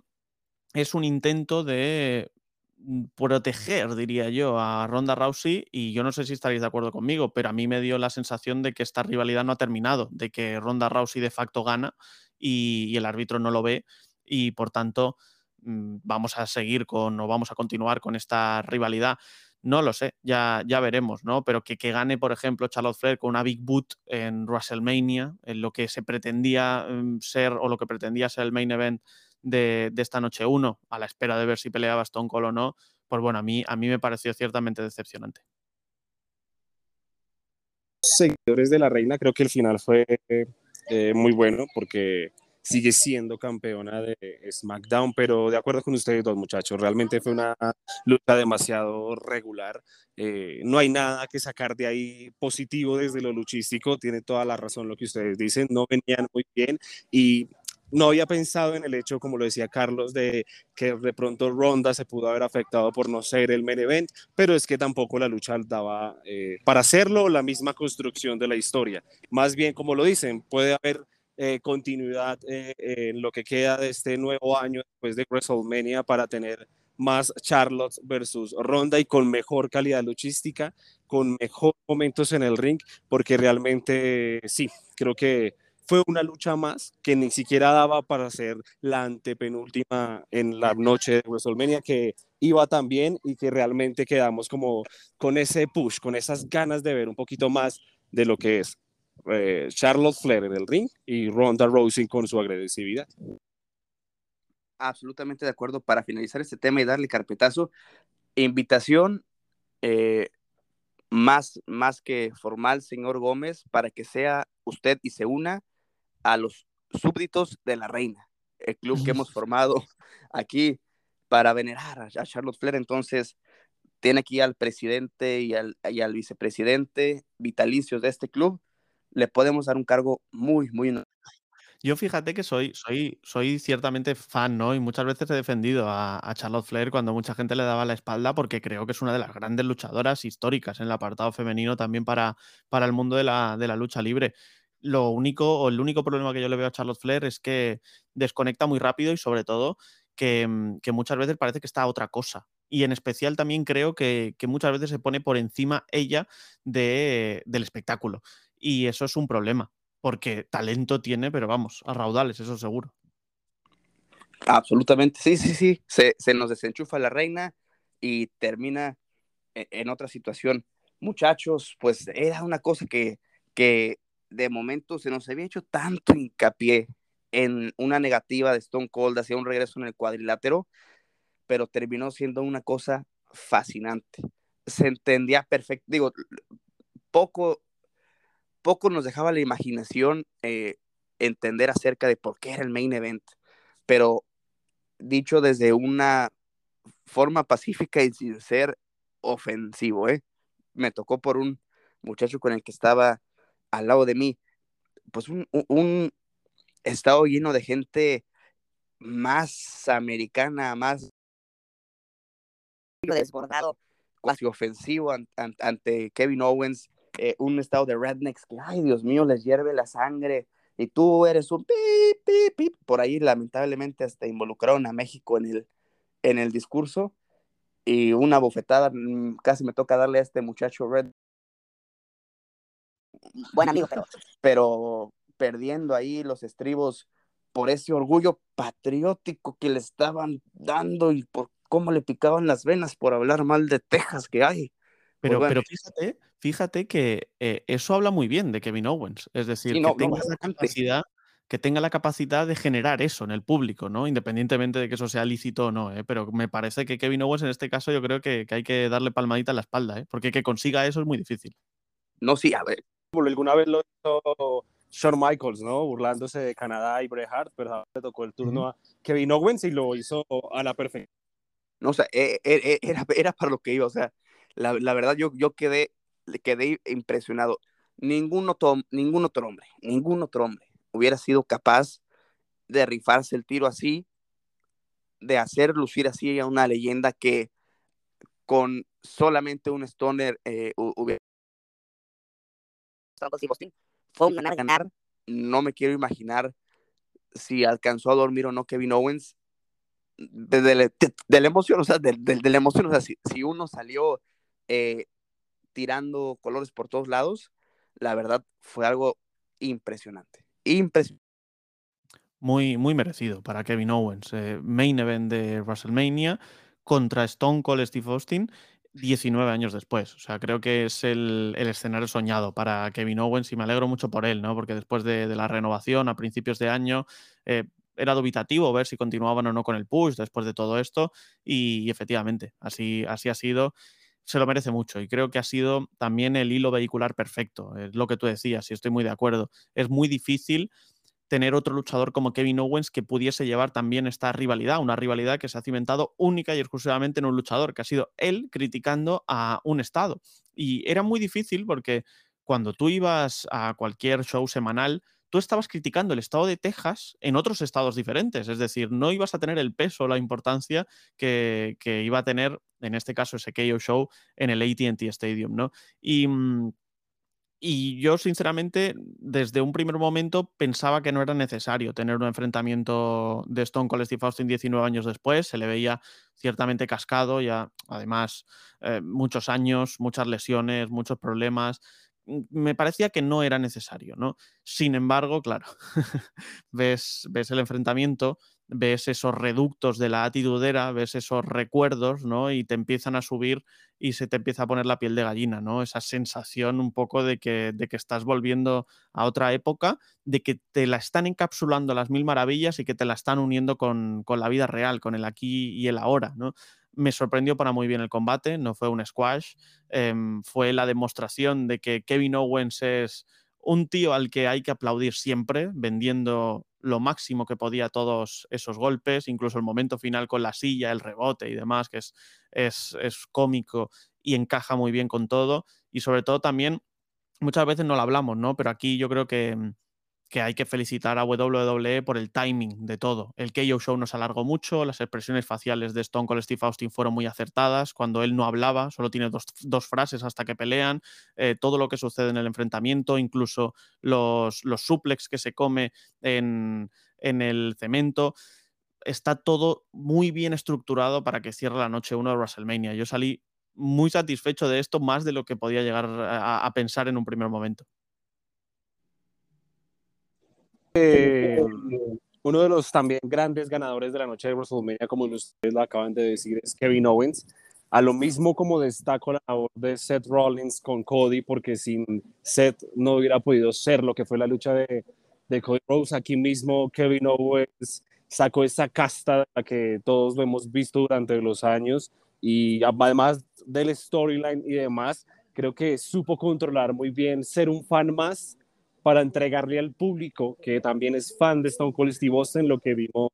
es un intento de mm, proteger, diría yo, a Ronda Rousey y yo no sé si estaréis de acuerdo conmigo, pero a mí me dio la sensación de que esta rivalidad no ha terminado, de que Ronda Rousey de facto gana y, el árbitro no lo ve y por tanto mm, vamos a seguir con o vamos a continuar con esta rivalidad. No lo sé, ya, ya veremos, ¿no? Pero que, que gane, por ejemplo, Charlotte Flair con una Big Boot en WrestleMania, en lo que se pretendía mm, ser o lo que pretendía ser el main event de, esta noche uno, a la espera de ver si peleaba Stone Cold o no, pues bueno, a mí, a mí me pareció ciertamente decepcionante. Seguidores de la reina, creo que el final fue eh, muy bueno porque sigue siendo campeona de SmackDown, pero de acuerdo con ustedes dos muchachos, realmente fue una lucha demasiado regular. Eh, no hay nada que sacar de ahí positivo desde lo luchístico, tiene toda la razón lo que ustedes dicen, no venían muy bien y no había pensado en el hecho, como lo decía Carlos, de que de pronto Ronda se pudo haber afectado por no ser el main event, pero es que tampoco la lucha daba eh, para hacerlo la misma construcción de la historia. Más bien, como lo dicen, puede haber eh, continuidad eh, en lo que queda de este nuevo año después de WrestleMania para tener más Charlotte versus Ronda y con mejor calidad luchística, con mejor momentos en el ring, porque realmente sí, creo que fue una lucha más que ni siquiera daba para ser la antepenúltima en la noche de WrestleMania, que iba tan bien y que realmente quedamos como con ese push, con esas ganas de ver un poquito más de lo que es eh, Charlotte Flair en el ring y Ronda Rousey con su agresividad. Absolutamente de acuerdo. Para finalizar este tema y darle carpetazo, invitación eh, más, más que formal, señor Gómez, para que sea usted y se una a los súbditos de la reina, el club que hemos formado aquí para venerar a Charlotte Flair. Entonces, tiene aquí al presidente y al, y al vicepresidente vitalicios de este club. Le podemos dar un cargo muy, muy yo fíjate que soy, soy, soy ciertamente fan, ¿no? Y muchas veces he defendido a, Charlotte Flair cuando mucha gente le daba la espalda porque creo que es una de las grandes luchadoras históricas en el apartado femenino también para, para el mundo de la, de la lucha libre lo único, o el único problema que yo le veo a Charlotte Flair es que desconecta muy rápido y sobre todo que, mm, muchas veces parece que está otra cosa. Y en especial también creo que, muchas veces se pone por encima ella de, del espectáculo. Y eso es un problema, porque talento tiene, pero vamos, a raudales, eso seguro. Absolutamente, sí, sí, sí. Se, nos desenchufa la reina y termina en, en, otra situación. Muchachos, pues era una cosa que, que de momento se nos había hecho tanto hincapié en una negativa de Stone Cold hacia un regreso en el cuadrilátero, pero terminó siendo una cosa fascinante. Se entendía perfecto, digo, poco, poco nos dejaba la imaginación eh, entender acerca de por qué era el main event, pero dicho desde una forma pacífica y sin ser ofensivo, ¿eh? Me tocó por un muchacho con el que estaba al lado de mí, pues un, estado lleno de gente más americana, más desbordado, casi ofensivo ante Kevin Owens, eh, un estado de rednecks que, ay Dios mío, les hierve la sangre, y tú eres un pip, pip, pip. Por ahí lamentablemente hasta involucraron a México en el, en el discurso, y una bofetada, mm, casi me toca darle a este muchacho Red buen amigo, pero, [laughs] pero perdiendo ahí los estribos por ese orgullo patriótico que le estaban dando y por cómo le picaban las venas por hablar mal de Texas que hay. Pues pero, pero fíjate, fíjate que eh, eso habla muy bien de Kevin Owens. Es decir, que, tenga la capacidad, que tenga la capacidad de generar eso en el público, ¿no? Independientemente de que eso sea lícito o no, ¿eh? Pero me parece que Kevin Owens en este caso yo creo que, que hay que darle palmadita a la espalda, ¿eh? Porque que consiga eso es muy difícil. No, sí, a ver, alguna vez lo hizo Shawn Michaels, ¿no? Burlándose de Canadá y Bret Hart, pero le tocó el turno a Kevin Owens y lo hizo a la perfección. No, o sea, e, e, e, era, era para lo que iba, o sea, la, la verdad yo, yo quedé, quedé impresionado. Ningún otro, ningún otro hombre, ningún otro hombre hubiera sido capaz de rifarse el tiro así, de hacer lucir así a una leyenda que con solamente un stoner eh, hubiera fue un ganar ganar no me quiero imaginar si alcanzó a dormir o no Kevin Owens de, la emoción, o sea, de, la emoción, o sea, si, uno salió eh, tirando colores por todos lados, la verdad fue algo impresionante, impresionante. Muy, muy merecido para Kevin Owens. Eh, main event de WrestleMania contra Stone Cold Steve Austin 19 años después. O sea, creo que es el, escenario soñado para Kevin Owens y me alegro mucho por él, ¿no? Porque después de, la renovación a principios de año eh, era dubitativo ver si continuaban o no con el push después de todo esto y, efectivamente, así, así ha sido. Se lo merece mucho y creo que ha sido también el hilo vehicular perfecto. Es lo que tú decías y estoy muy de acuerdo. Es muy difícil tener otro luchador como Kevin Owens que pudiese llevar también esta rivalidad, una rivalidad que se ha cimentado única y exclusivamente en un luchador, que ha sido él criticando a un estado. Y era muy difícil porque cuando tú ibas a cualquier show semanal, tú estabas criticando el estado de Texas en otros estados diferentes, es decir, no ibas a tener el peso, la importancia que, iba a tener, en este caso, ese KO Show en el ATT Stadium, ¿no? Y mm, y yo, sinceramente, desde un primer momento pensaba que no era necesario tener un enfrentamiento de Stone Cold Steve Austin 19 años después. Se le veía ciertamente cascado, ya además eh, muchos años, muchas lesiones, muchos problemas. Mm, me parecía que no era necesario, ¿no? Sin embargo, claro, [laughs] ves, ves el enfrentamiento ves esos reductos de la atitudera, ves esos recuerdos, ¿no? Y te empiezan a subir y se te empieza a poner la piel de gallina, ¿no? Esa sensación un poco de que, de que estás volviendo a otra época, de que te la están encapsulando las mil maravillas y que te la están uniendo con, la vida real, con el aquí y el ahora, ¿no? Me sorprendió para muy bien el combate, no fue un squash, em, fue la demostración de que Kevin Owens es un tío al que hay que aplaudir siempre, vendiendo lo máximo que podía todos esos golpes, incluso el momento final con la silla, el rebote y demás, que es, es, es cómico y encaja muy bien con todo. Y sobre todo también, muchas veces no lo hablamos, ¿no? Pero aquí yo creo que mm, que hay que felicitar a WWE por el timing de todo. El KO Show nos alargó mucho, las expresiones faciales de Stone Cold Steve Austin fueron muy acertadas, cuando él no hablaba, solo tiene dos, frases hasta que pelean, eh, todo lo que sucede en el enfrentamiento, incluso los, los suplex que se come en, en el cemento está todo muy bien estructurado para que cierre la noche uno de WrestleMania. Yo salí muy satisfecho de esto, más de lo que podía llegar a pensar en un primer momento. Eh, uno de los también grandes ganadores de la noche de WrestleMania, como ustedes lo acaban de decir, es Kevin Owens. A lo mismo como destaco la labor de Seth Rollins con Cody, porque sin Seth no hubiera podido ser lo que fue la lucha de, de Cody Rose. Aquí mismo Kevin Owens sacó esa casta que todos lo hemos visto durante los años y además del storyline y demás, creo que supo controlar muy bien, ser un fan más para entregarle al público que también es fan de Stone Cold Steve Austin lo que vimos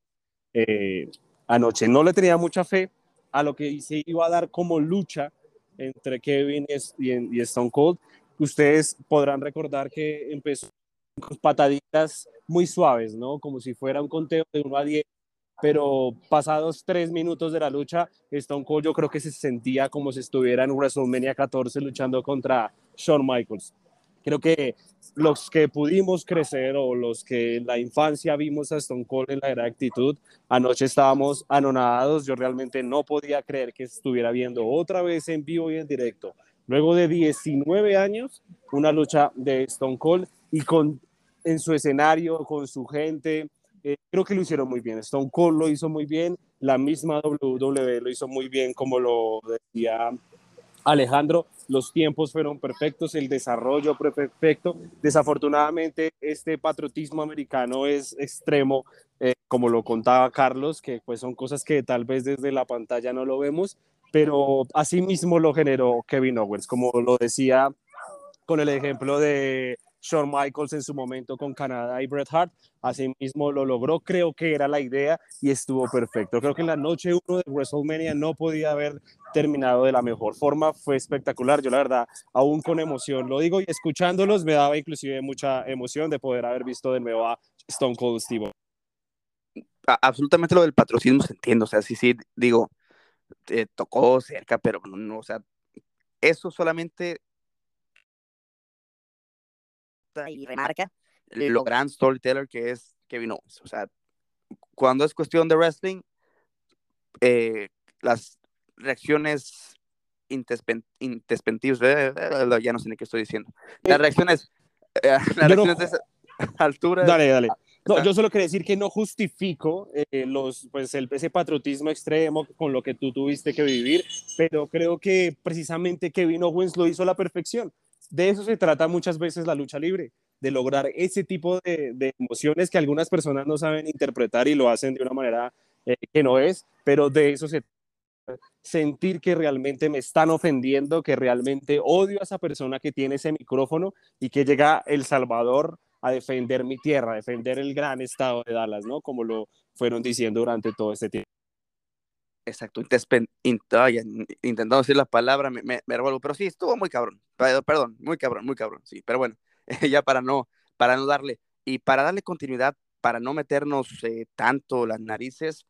eh, anoche. No le tenía mucha fe a lo que se iba a dar como lucha entre Kevin y, Stone Cold. Ustedes podrán recordar que empezó con pataditas muy suaves, ¿no? Como si fuera un conteo de 1 a 10, pero pasados tres minutos de la lucha, Stone Cold yo creo que se sentía como si estuviera en WrestleMania 14 luchando contra Shawn Michaels. Creo que los que pudimos crecer o los que en la infancia vimos a Stone Cold en la era actitud, anoche estábamos anonadados. Yo realmente no podía creer que estuviera viendo otra vez en vivo y en directo. Luego de 19 años, una lucha de Stone Cold y con en su escenario, con su gente. Eh, creo que lo hicieron muy bien. Stone Cold lo hizo muy bien. La misma WWE lo hizo muy bien, como lo decía Alejandro, los tiempos fueron perfectos, el desarrollo perfecto. Desafortunadamente, este patriotismo americano es extremo, eh, como lo contaba Carlos, que pues son cosas que tal vez desde la pantalla no lo vemos, pero así mismo lo generó Kevin Owens, como lo decía con el ejemplo de Shawn Michaels en su momento con Canadá y Bret Hart. Asimismo lo logró, creo que era la idea y estuvo perfecto. Creo que en la noche 1 de WrestleMania no podía haber terminado de la mejor forma, fue espectacular. Yo la verdad, aún con emoción lo digo y escuchándolos me daba inclusive mucha emoción de poder haber visto de nuevo a Stone Cold Steve. Absolutamente lo del patrocinio se entiende, o sea, sí, sí, digo, eh, tocó cerca, pero no, o sea, eso solamente y remarca lo gran storyteller que es Kevin Owens. O sea, cuando es cuestión de wrestling, eh, las reacciones intespentivas, eh, ya no sé ni qué estoy diciendo. Las reacciones, las reacciones de esa [laughs] altura. Dale, dale. No, yo solo quería decir que no justifico eh, los, pues el, ese patriotismo extremo con lo que tú tuviste que vivir, pero creo que precisamente Kevin Owens lo hizo a la perfección. De eso se trata muchas veces la lucha libre, de lograr ese tipo de, de emociones que algunas personas no saben interpretar y lo hacen de una manera eh, que no es, pero de eso se sentir que realmente me están ofendiendo, que realmente odio a esa persona que tiene ese micrófono y que llega El Salvador a defender mi tierra, a defender el gran estado de Dallas, ¿no? Como lo fueron diciendo durante todo este tiempo. Exacto, intentando decir la palabra, me, me, revuelvo, pero sí, estuvo muy cabrón, perdón, muy cabrón, muy cabrón, sí, pero bueno, [laughs] ya para no, para no darle, y para darle continuidad, para no meternos eh, tanto las narices,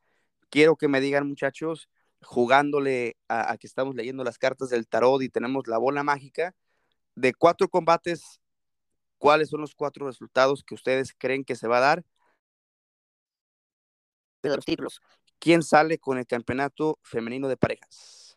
quiero que me digan muchachos, jugándole a, a, que estamos leyendo las cartas del tarot y tenemos la bola mágica, de cuatro combates ¿Cuáles son los cuatro resultados que ustedes creen que se va a dar? De los títulos. ¿Quién sale con el campeonato femenino de parejas?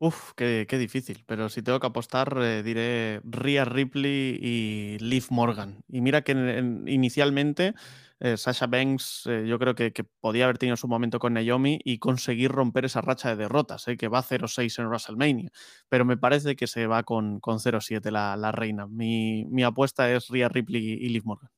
Uf, qué, qué difícil. Pero si tengo que apostar, eh, diré Rhea Ripley y Liv Morgan. Y mira que en, en, inicialmente eh, Sasha Banks eh, yo creo que, podía haber tenido su momento con Naomi y conseguir romper esa racha de derrotas, eh, que va 0-6 en WrestleMania, pero me parece que se va con, con 0-7 la, la, reina. Mi, mi, apuesta es Rhea Ripley y Liv Morgan.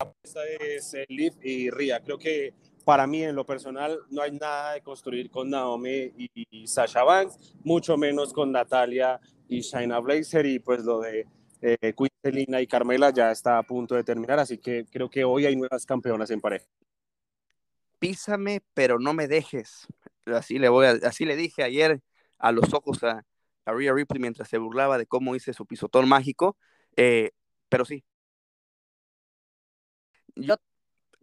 La apuesta es Liv y Rhea. Creo que para mí en lo personal no hay nada de construir con Naomi y, y Sasha Banks, mucho menos con Natalia y Shaina Blazer y pues lo de eh, Quintelina y Carmela ya está a punto de terminar, así que creo que hoy hay nuevas campeonas en pareja. Písame, pero no me dejes. Así le, voy a, así le dije ayer a los ojos a, a Rhea Ripley mientras se burlaba de cómo hice su pisotón mágico, eh, pero sí. Yo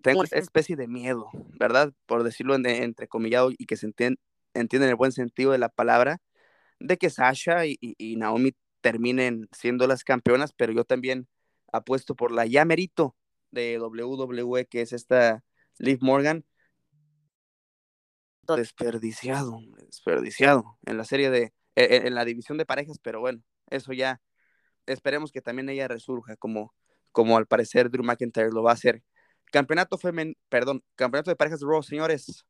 tengo esa especie de miedo, ¿verdad? Por decirlo en, entrecomillado y que se entiende, entiende en el buen sentido de la palabra, de que Sasha y, y, y Naomi terminen siendo las campeonas, pero yo también apuesto por la ya merito de WWE, que es esta Liv Morgan. Desperdiciado, desperdiciado en la serie de, en, en la división de parejas, pero bueno, eso ya esperemos que también ella resurja como, como al parecer Drew McIntyre lo va a hacer. Campeonato femen, perdón, campeonato de parejas de Raw, señores.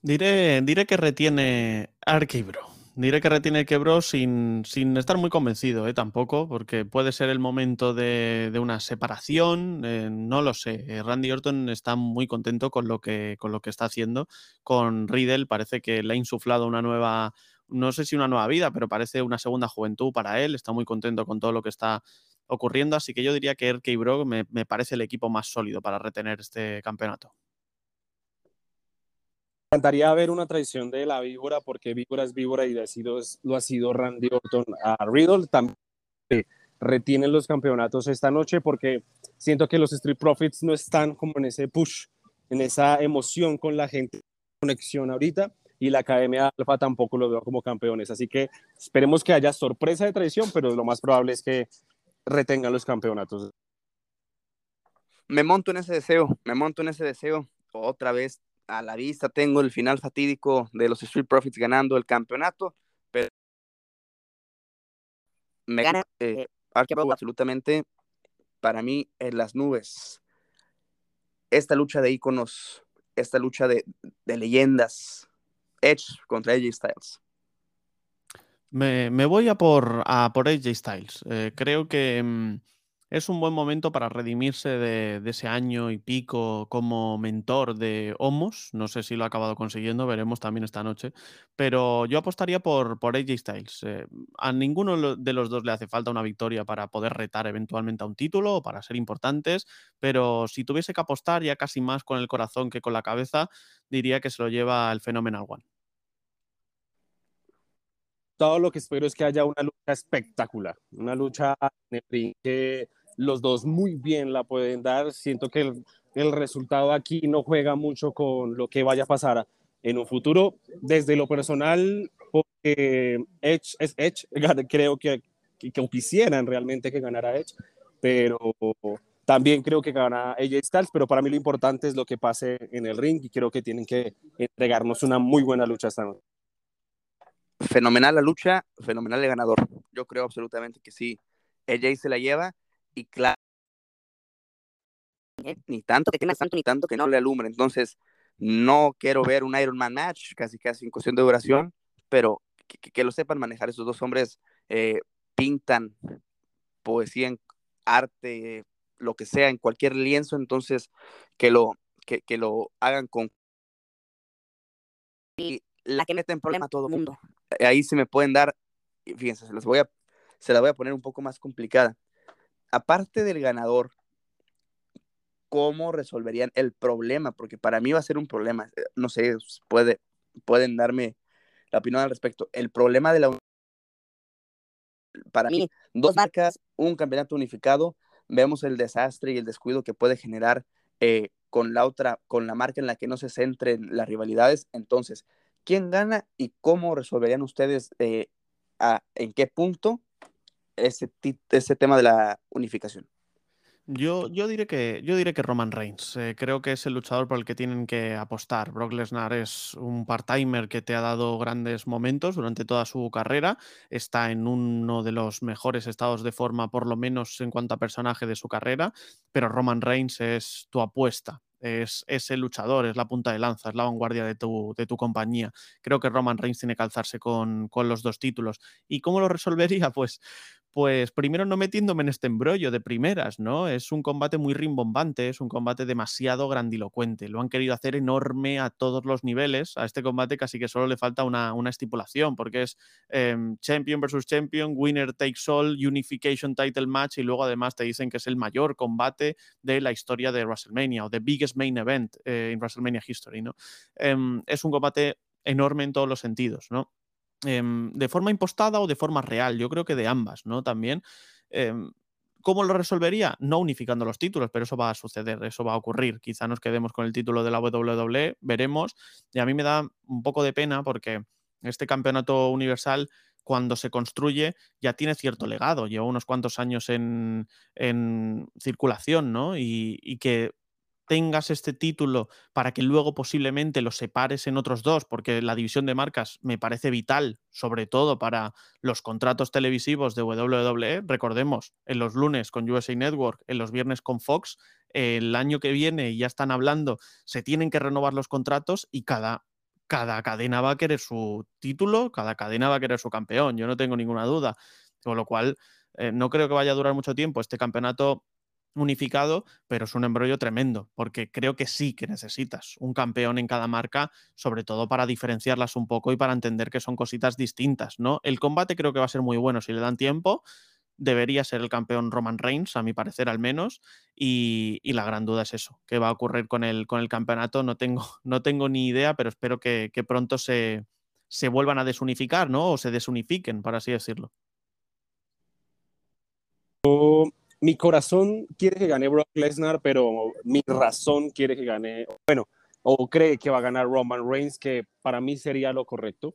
Diré, diré que retiene Arquibro. Diré que retiene Quebro sin, sin estar muy convencido, ¿eh? tampoco, porque puede ser el momento de, de una separación, eh, no lo sé. Eh, Randy Orton está muy contento con lo, que, con lo que está haciendo. Con Riddle parece que le ha insuflado una nueva, no sé si una nueva vida, pero parece una segunda juventud para él. Está muy contento con todo lo que está ocurriendo, así que yo diría que RK Bro me, me parece el equipo más sólido para retener este campeonato encantaría ver una traición de la víbora porque víbora es víbora y lo ha sido Randy Orton a Riddle. También retienen los campeonatos esta noche porque siento que los Street Profits no están como en ese push, en esa emoción con la gente, conexión ahorita y la Academia Alfa tampoco lo veo como campeones. Así que esperemos que haya sorpresa de traición, pero lo más probable es que retengan los campeonatos. Me monto en ese deseo, me monto en ese deseo. Otra vez a la vista tengo el final fatídico de los Street Profits ganando el campeonato, pero me gana eh, absolutamente para mí en las nubes. Esta lucha de íconos, esta lucha de, de leyendas, Edge contra AJ Styles. Me, me voy a por, a por AJ Styles. Eh, creo que, es un buen momento para redimirse de, ese año y pico como mentor de Homos. No sé si lo ha acabado consiguiendo, veremos también esta noche. Pero yo apostaría por, por AJ Styles. Eh, a ninguno de los dos le hace falta una victoria para poder retar eventualmente a un título o para ser importantes. Pero si tuviese que apostar ya casi más con el corazón que con la cabeza, diría que se lo lleva el Phenomenal One todo lo que espero es que haya una lucha espectacular, una lucha que los dos muy bien la pueden dar. Siento que el, resultado aquí no juega mucho con lo que vaya a pasar en un futuro. Desde lo personal, porque Edge es Edge, [laughs] creo que, que, quisieran realmente que ganara Edge, pero también creo que gana AJ Styles, pero para mí lo importante es lo que pase en el ring y creo que tienen que entregarnos una muy buena lucha esta noche. Fenomenal la lucha, fenomenal el ganador. Yo creo absolutamente que sí. AJ se la lleva y claro, [laughs] ni tanto que tenga ni tanto que no le alumbre. Entonces, no quiero ver un Iron Man match, casi casi en cuestión de duración, pero que, lo sepan manejar. Esos dos hombres eh, pintan poesía en arte, lo que sea, en cualquier lienzo, entonces que lo, que, que lo hagan con... Y la que mete en problema a todo el mundo. Ahí se me pueden dar, fíjense, se, las voy a, se la voy a poner un poco más complicada aparte del ganador, ¿cómo resolverían el problema? Porque para mí va a ser un problema. Eh, no sé, puede, pueden darme la opinión al respecto. El problema de la para mí, dos marcas, un campeonato unificado, vemos el desastre y el descuido que puede generar eh, con la otra, con la marca en la que no se centren las rivalidades. Entonces, ¿quién gana y cómo resolverían ustedes eh, en qué punto ese, ese tema de la unificación? Yo, yo, diré que, yo diré que Roman Reigns. Eh, creo que es el luchador por el que tienen que apostar. Brock Lesnar es un part-timer que te ha dado grandes momentos durante toda su carrera. Está en uno de los mejores estados de forma, por lo menos en cuanto a personaje de su carrera. Pero Roman Reigns es tu apuesta. Es, es, el luchador, es la punta de lanza, es la vanguardia de tu, de tu compañía. Creo que Roman Reigns tiene que alzarse con, con los dos títulos. ¿Y cómo lo resolvería? [laughs] Pues pues primero no metiéndome en este embrollo de primeras, ¿no? Es un combate muy rimbombante, es un combate demasiado grandilocuente. Lo han querido hacer enorme a todos los niveles. A este combate casi que solo le falta una, estipulación, porque es em, Champion versus Champion, Winner takes all, Unification Title Match, y luego además te dicen que es el mayor combate de la historia de WrestleMania, o the biggest main event en eh, WrestleMania history, ¿no? Em, es un combate enorme en todos los sentidos, ¿no? Em, de forma impostada o de forma real. Yo creo que de ambas, ¿no? También. Em, ¿Cómo lo resolvería? No unificando los títulos, pero eso va a suceder, eso va a ocurrir. Quizá nos quedemos con el título de la WWE, veremos. Y a mí me da un poco de pena porque este campeonato universal, cuando se construye, ya tiene cierto legado. Lleva unos cuantos años en, circulación, ¿no? y que tengas este título para que luego posiblemente lo separes en otros dos, porque la división de marcas me parece vital, sobre todo para los contratos televisivos de WWE. Recordemos, en los lunes con USA Network, en los viernes con Fox, el año que viene ya están hablando, se tienen que renovar los contratos y cada, cada cadena va a querer su título, cada cadena va a querer su campeón, yo no tengo ninguna duda. Con lo cual, eh, no creo que vaya a durar mucho tiempo. Este campeonato unificado, pero es un embrollo tremendo, porque creo que sí que necesitas un campeón en cada marca, sobre todo para diferenciarlas un poco y para entender que son cositas distintas, ¿no? El combate creo que va a ser muy bueno si le dan tiempo. Debería ser el campeón Roman Reigns, a mi parecer al menos, y, la gran duda es eso, qué va a ocurrir con el, con el campeonato. No tengo, [laughs] no tengo ni idea, pero espero que, pronto se, se vuelvan a desunificar, ¿no? O se desunifiquen, por así decirlo mi corazón quiere que gane Brock Lesnar, pero mi razón quiere que gane, bueno, o cree que va a ganar Roman Reigns, que para mí sería lo correcto.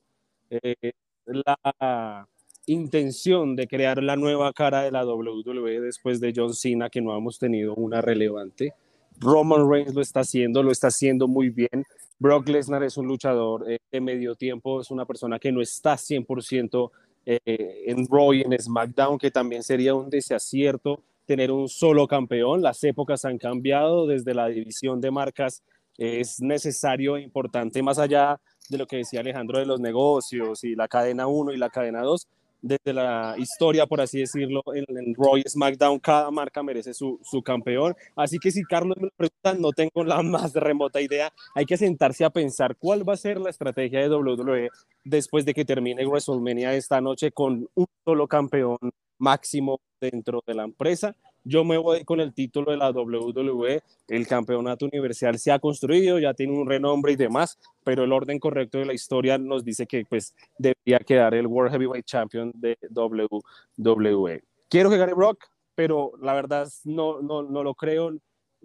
Eh, la intención de crear la nueva cara de la WWE después de John Cena, que no hemos tenido una relevante. Roman Reigns lo está haciendo, lo está haciendo muy bien. Brock Lesnar es un luchador eh, de medio tiempo, es una persona que no está 100% eh, en Raw y en SmackDown, que también sería un desacierto tener un solo campeón. Las épocas han cambiado desde la división de marcas. Es necesario e importante, más allá de lo que decía Alejandro de los negocios y la cadena 1 y la cadena 2, desde la historia, por así decirlo, en, en Raw y SmackDown, cada marca merece su, su, campeón. Así que si Carlos me lo pregunta, no tengo la [laughs] más remota idea. Hay que sentarse a pensar cuál va a ser la estrategia de WWE después de que termine WrestleMania esta noche con un solo campeón máximo dentro de la empresa. Yo me voy con el título de la WWE. El campeonato universal se ha construido, ya tiene un renombre y demás, pero el orden correcto de la historia nos dice que pues debería quedar el World Heavyweight Champion de WWE. Quiero que gane Brock, pero la verdad no, no, no lo creo.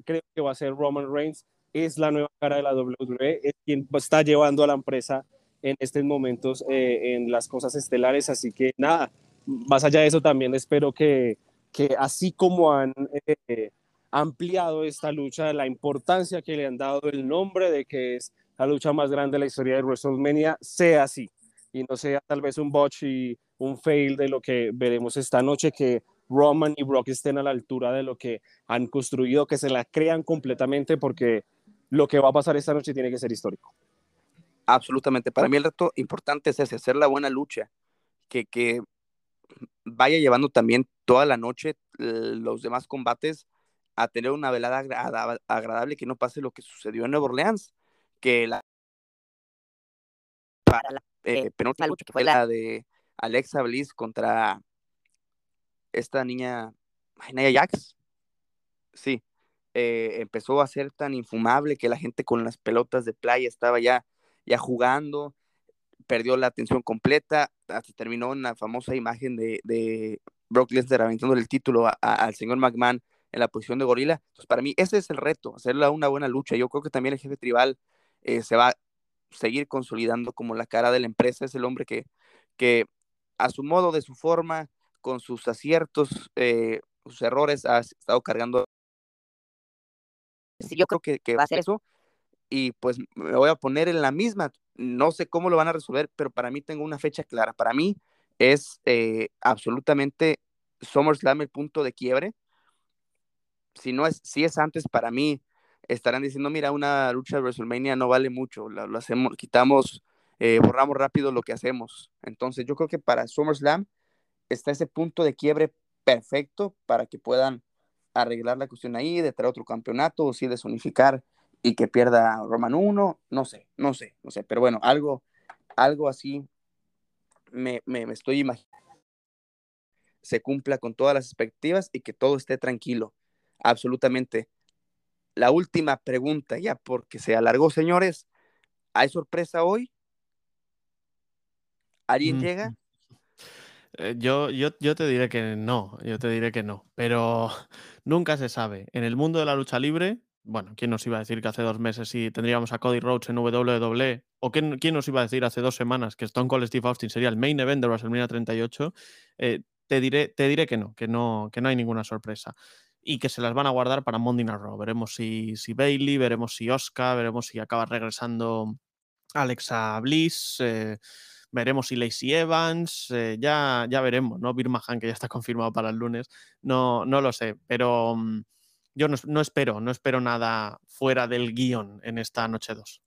Creo que va a ser Roman Reigns. Es la nueva cara de la WWE, es quien está llevando a la empresa en estos momentos eh, en las cosas estelares. Así que nada, más allá de eso, también espero que, que así como han eh, ampliado esta lucha, la importancia que le han dado el nombre de que es la lucha más grande de la historia de WrestleMania, sea así y no sea tal vez un botch y un fail de lo que veremos esta noche, que Roman y Brock estén a la altura de lo que han construido, que se la crean completamente porque lo que va a pasar esta noche tiene que ser histórico. Absolutamente. Para mí el reto importante es ese, hacer la buena lucha, que, que vaya llevando también toda la noche los demás combates a tener una velada agradable, que no pase lo que sucedió en Nueva Orleans, que la, para la eh, eh, penúltima lucha que fue la de Alexa Bliss contra esta niña, Naya Jax, sí, eh, empezó a ser tan infumable que la gente con las pelotas de playa estaba ya, ya jugando, perdió la atención completa, hasta terminó una famosa imagen de, de Brock Lesnar aventándole el título al señor McMahon en la posición de gorila. Entonces, para mí, ese es el reto, hacerla una buena lucha. Yo creo que también el jefe tribal eh, se va a seguir consolidando como la cara de la empresa. Es el hombre que, que a su modo, de su forma, con sus aciertos, eh, sus errores, ha estado cargando. Sí, yo creo que, que va a ser eso. Y pues me voy a poner en la misma. No sé cómo lo van a resolver, pero para mí tengo una fecha clara. Para mí, es eh, absolutamente SummerSlam el punto de quiebre. Si no es, si es antes, para mí estarán diciendo, mira, una lucha de WrestleMania no vale mucho, lo, hacemos, quitamos, eh, borramos rápido lo que hacemos. Entonces yo creo que para SummerSlam está ese punto de quiebre perfecto para que puedan arreglar la cuestión ahí, de traer otro campeonato, o sí desunificar y que pierda Roman 1, no sé, no sé, no sé, pero bueno, algo, algo así me, me, estoy imaginando se cumpla con todas las expectativas y que todo esté tranquilo. Absolutamente. La última pregunta, ya porque se alargó, señores. ¿Hay sorpresa hoy? ¿Alguien llega? Eh, yo, yo, yo te diré que no, yo te diré que no, pero [laughs] nunca se sabe. En el mundo de la lucha libre bueno, ¿quién nos iba a decir que hace dos meses sí tendríamos a Cody Rhodes en WWE? ¿O quién, quién nos iba a decir hace dos semanas que Stone Cold Steve Austin sería el main event de WrestleMania 38? Eh, te, diré, te diré que no, que no, que no hay ninguna sorpresa. Y que se las van a guardar para Monday Night Raw. Veremos si, si Bailey, veremos si Oscar, veremos si acaba regresando Alexa Bliss. Eh, veremos si Lacey Evans, eh, ya, ya veremos, ¿no? Birmahan, que ya está [laughs] confirmado para el lunes, no, no lo sé, pero mm, yo no, espero, no espero nada fuera del guion en esta noche 2.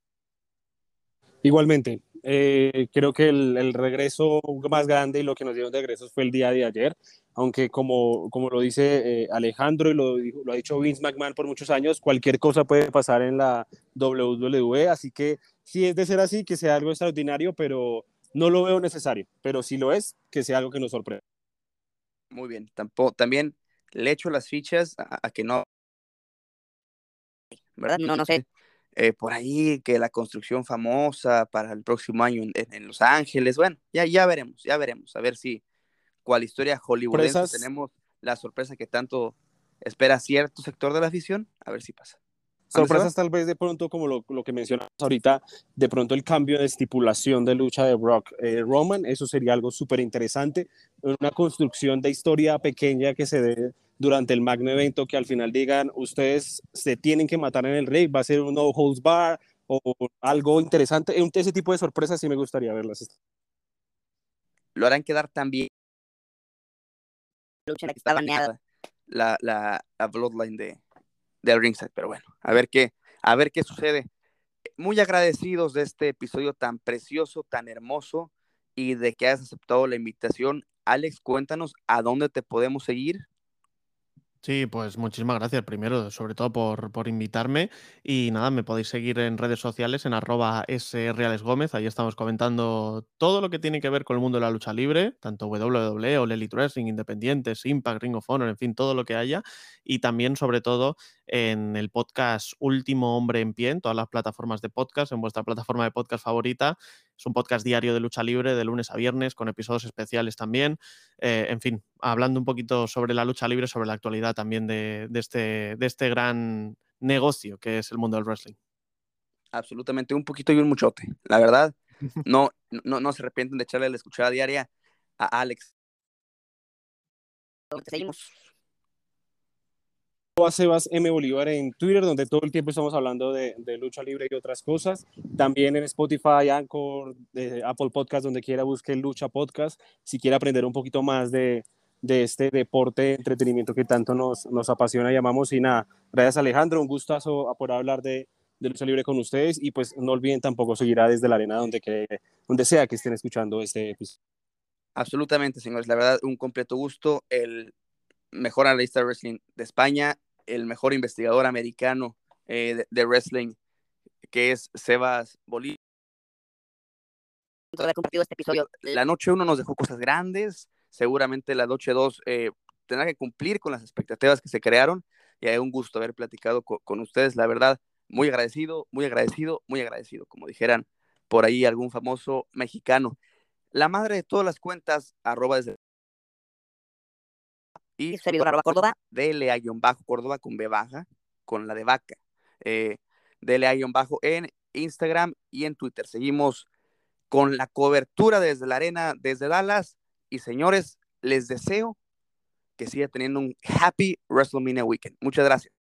Igualmente, eh, creo que el, regreso más grande y lo que nos dieron de regresos fue el día de ayer, aunque como, como lo dice eh, Alejandro y lo, lo, ha dicho Vince McMahon por muchos años, cualquier cosa puede pasar en la WWE, así que si es de ser así, que sea algo extraordinario, pero no lo veo necesario, pero si lo es, que sea algo que nos sorprenda. Muy bien, tampoco, también le echo las fichas a que no ¿verdad? No, no sé. Eh, por ahí que la construcción famosa para el próximo año en, Los Ángeles, bueno, ya, ya veremos, ya veremos, a ver si cuál historia hollywoodense tenemos la sorpresa que tanto espera cierto sector de la afición, a ver si pasa. Sorpresas tal vez de pronto, como lo, lo que mencionas ahorita, de pronto el cambio de estipulación de lucha de Brock eh, Roman, eso sería algo súper interesante, una construcción de historia pequeña que se dé durante el magno evento que al final digan, ustedes se tienen que matar en el rey, va a ser un no holds bar o algo interesante. Ese tipo de sorpresas sí me gustaría verlas. Lo harán quedar también la, la, la bloodline de, de ringside, pero bueno, a ver qué, a ver qué sucede. Muy agradecidos de este episodio tan precioso, tan hermoso y de que hayas aceptado la invitación Alex, cuéntanos a dónde te podemos seguir. Sí, pues muchísimas gracias primero, sobre todo por, por, invitarme. Y nada, me podéis seguir en redes sociales en arroba srealesgómez. Ahí estamos comentando todo lo que tiene que ver con el mundo de la lucha libre, tanto WWE o Elite Wrestling, Independientes, Impact, Ring of Honor, en fin, todo lo que haya. Y también, sobre todo, en el podcast Último Hombre en Pie, en todas las plataformas de podcast, en vuestra plataforma de podcast favorita. Es un podcast diario de lucha libre de lunes a viernes, con episodios especiales también. Eh, en fin, hablando un poquito sobre la lucha libre, sobre la actualidad también de, este, de este gran negocio que es el mundo del wrestling. Absolutamente, un poquito y un muchote. La verdad, [laughs] no, no, no se arrepienten de echarle la escuchada diaria a Alex. Seguimos a Sebas M. Bolívar en Twitter, donde todo el tiempo estamos hablando de, lucha libre y otras cosas. También en Spotify, Anchor, Apple Podcast, donde quiera busque Lucha Podcast. Si quiere aprender un poquito más de, este deporte, entretenimiento que tanto nos, apasiona y amamos. Y nada, gracias Alejandro, un gustazo por hablar de, lucha libre con ustedes. Y pues no olviden tampoco seguir a Desde la Arena, donde, que, donde sea que estén escuchando este episodio. Absolutamente, señores. La verdad, un completo gusto. El mejor analista de wrestling de España, el mejor investigador americano eh, de, wrestling, que es Sebas Bolívar. este episodio. La noche 1 nos dejó cosas grandes, seguramente la noche 2 eh, tendrá que cumplir con las expectativas que se crearon y es un gusto haber platicado con, ustedes, la verdad, muy agradecido, muy agradecido, muy agradecido, como dijeran por ahí algún famoso mexicano. La madre de todas las cuentas, arroba desde y servidor arroba Córdoba, bajo Córdoba con B baja, con la de vaca. Eh, bajo en Instagram y en Twitter. Seguimos con la cobertura desde la arena, desde Dallas. Y señores, les deseo que siga teniendo un happy WrestleMania weekend. Muchas gracias.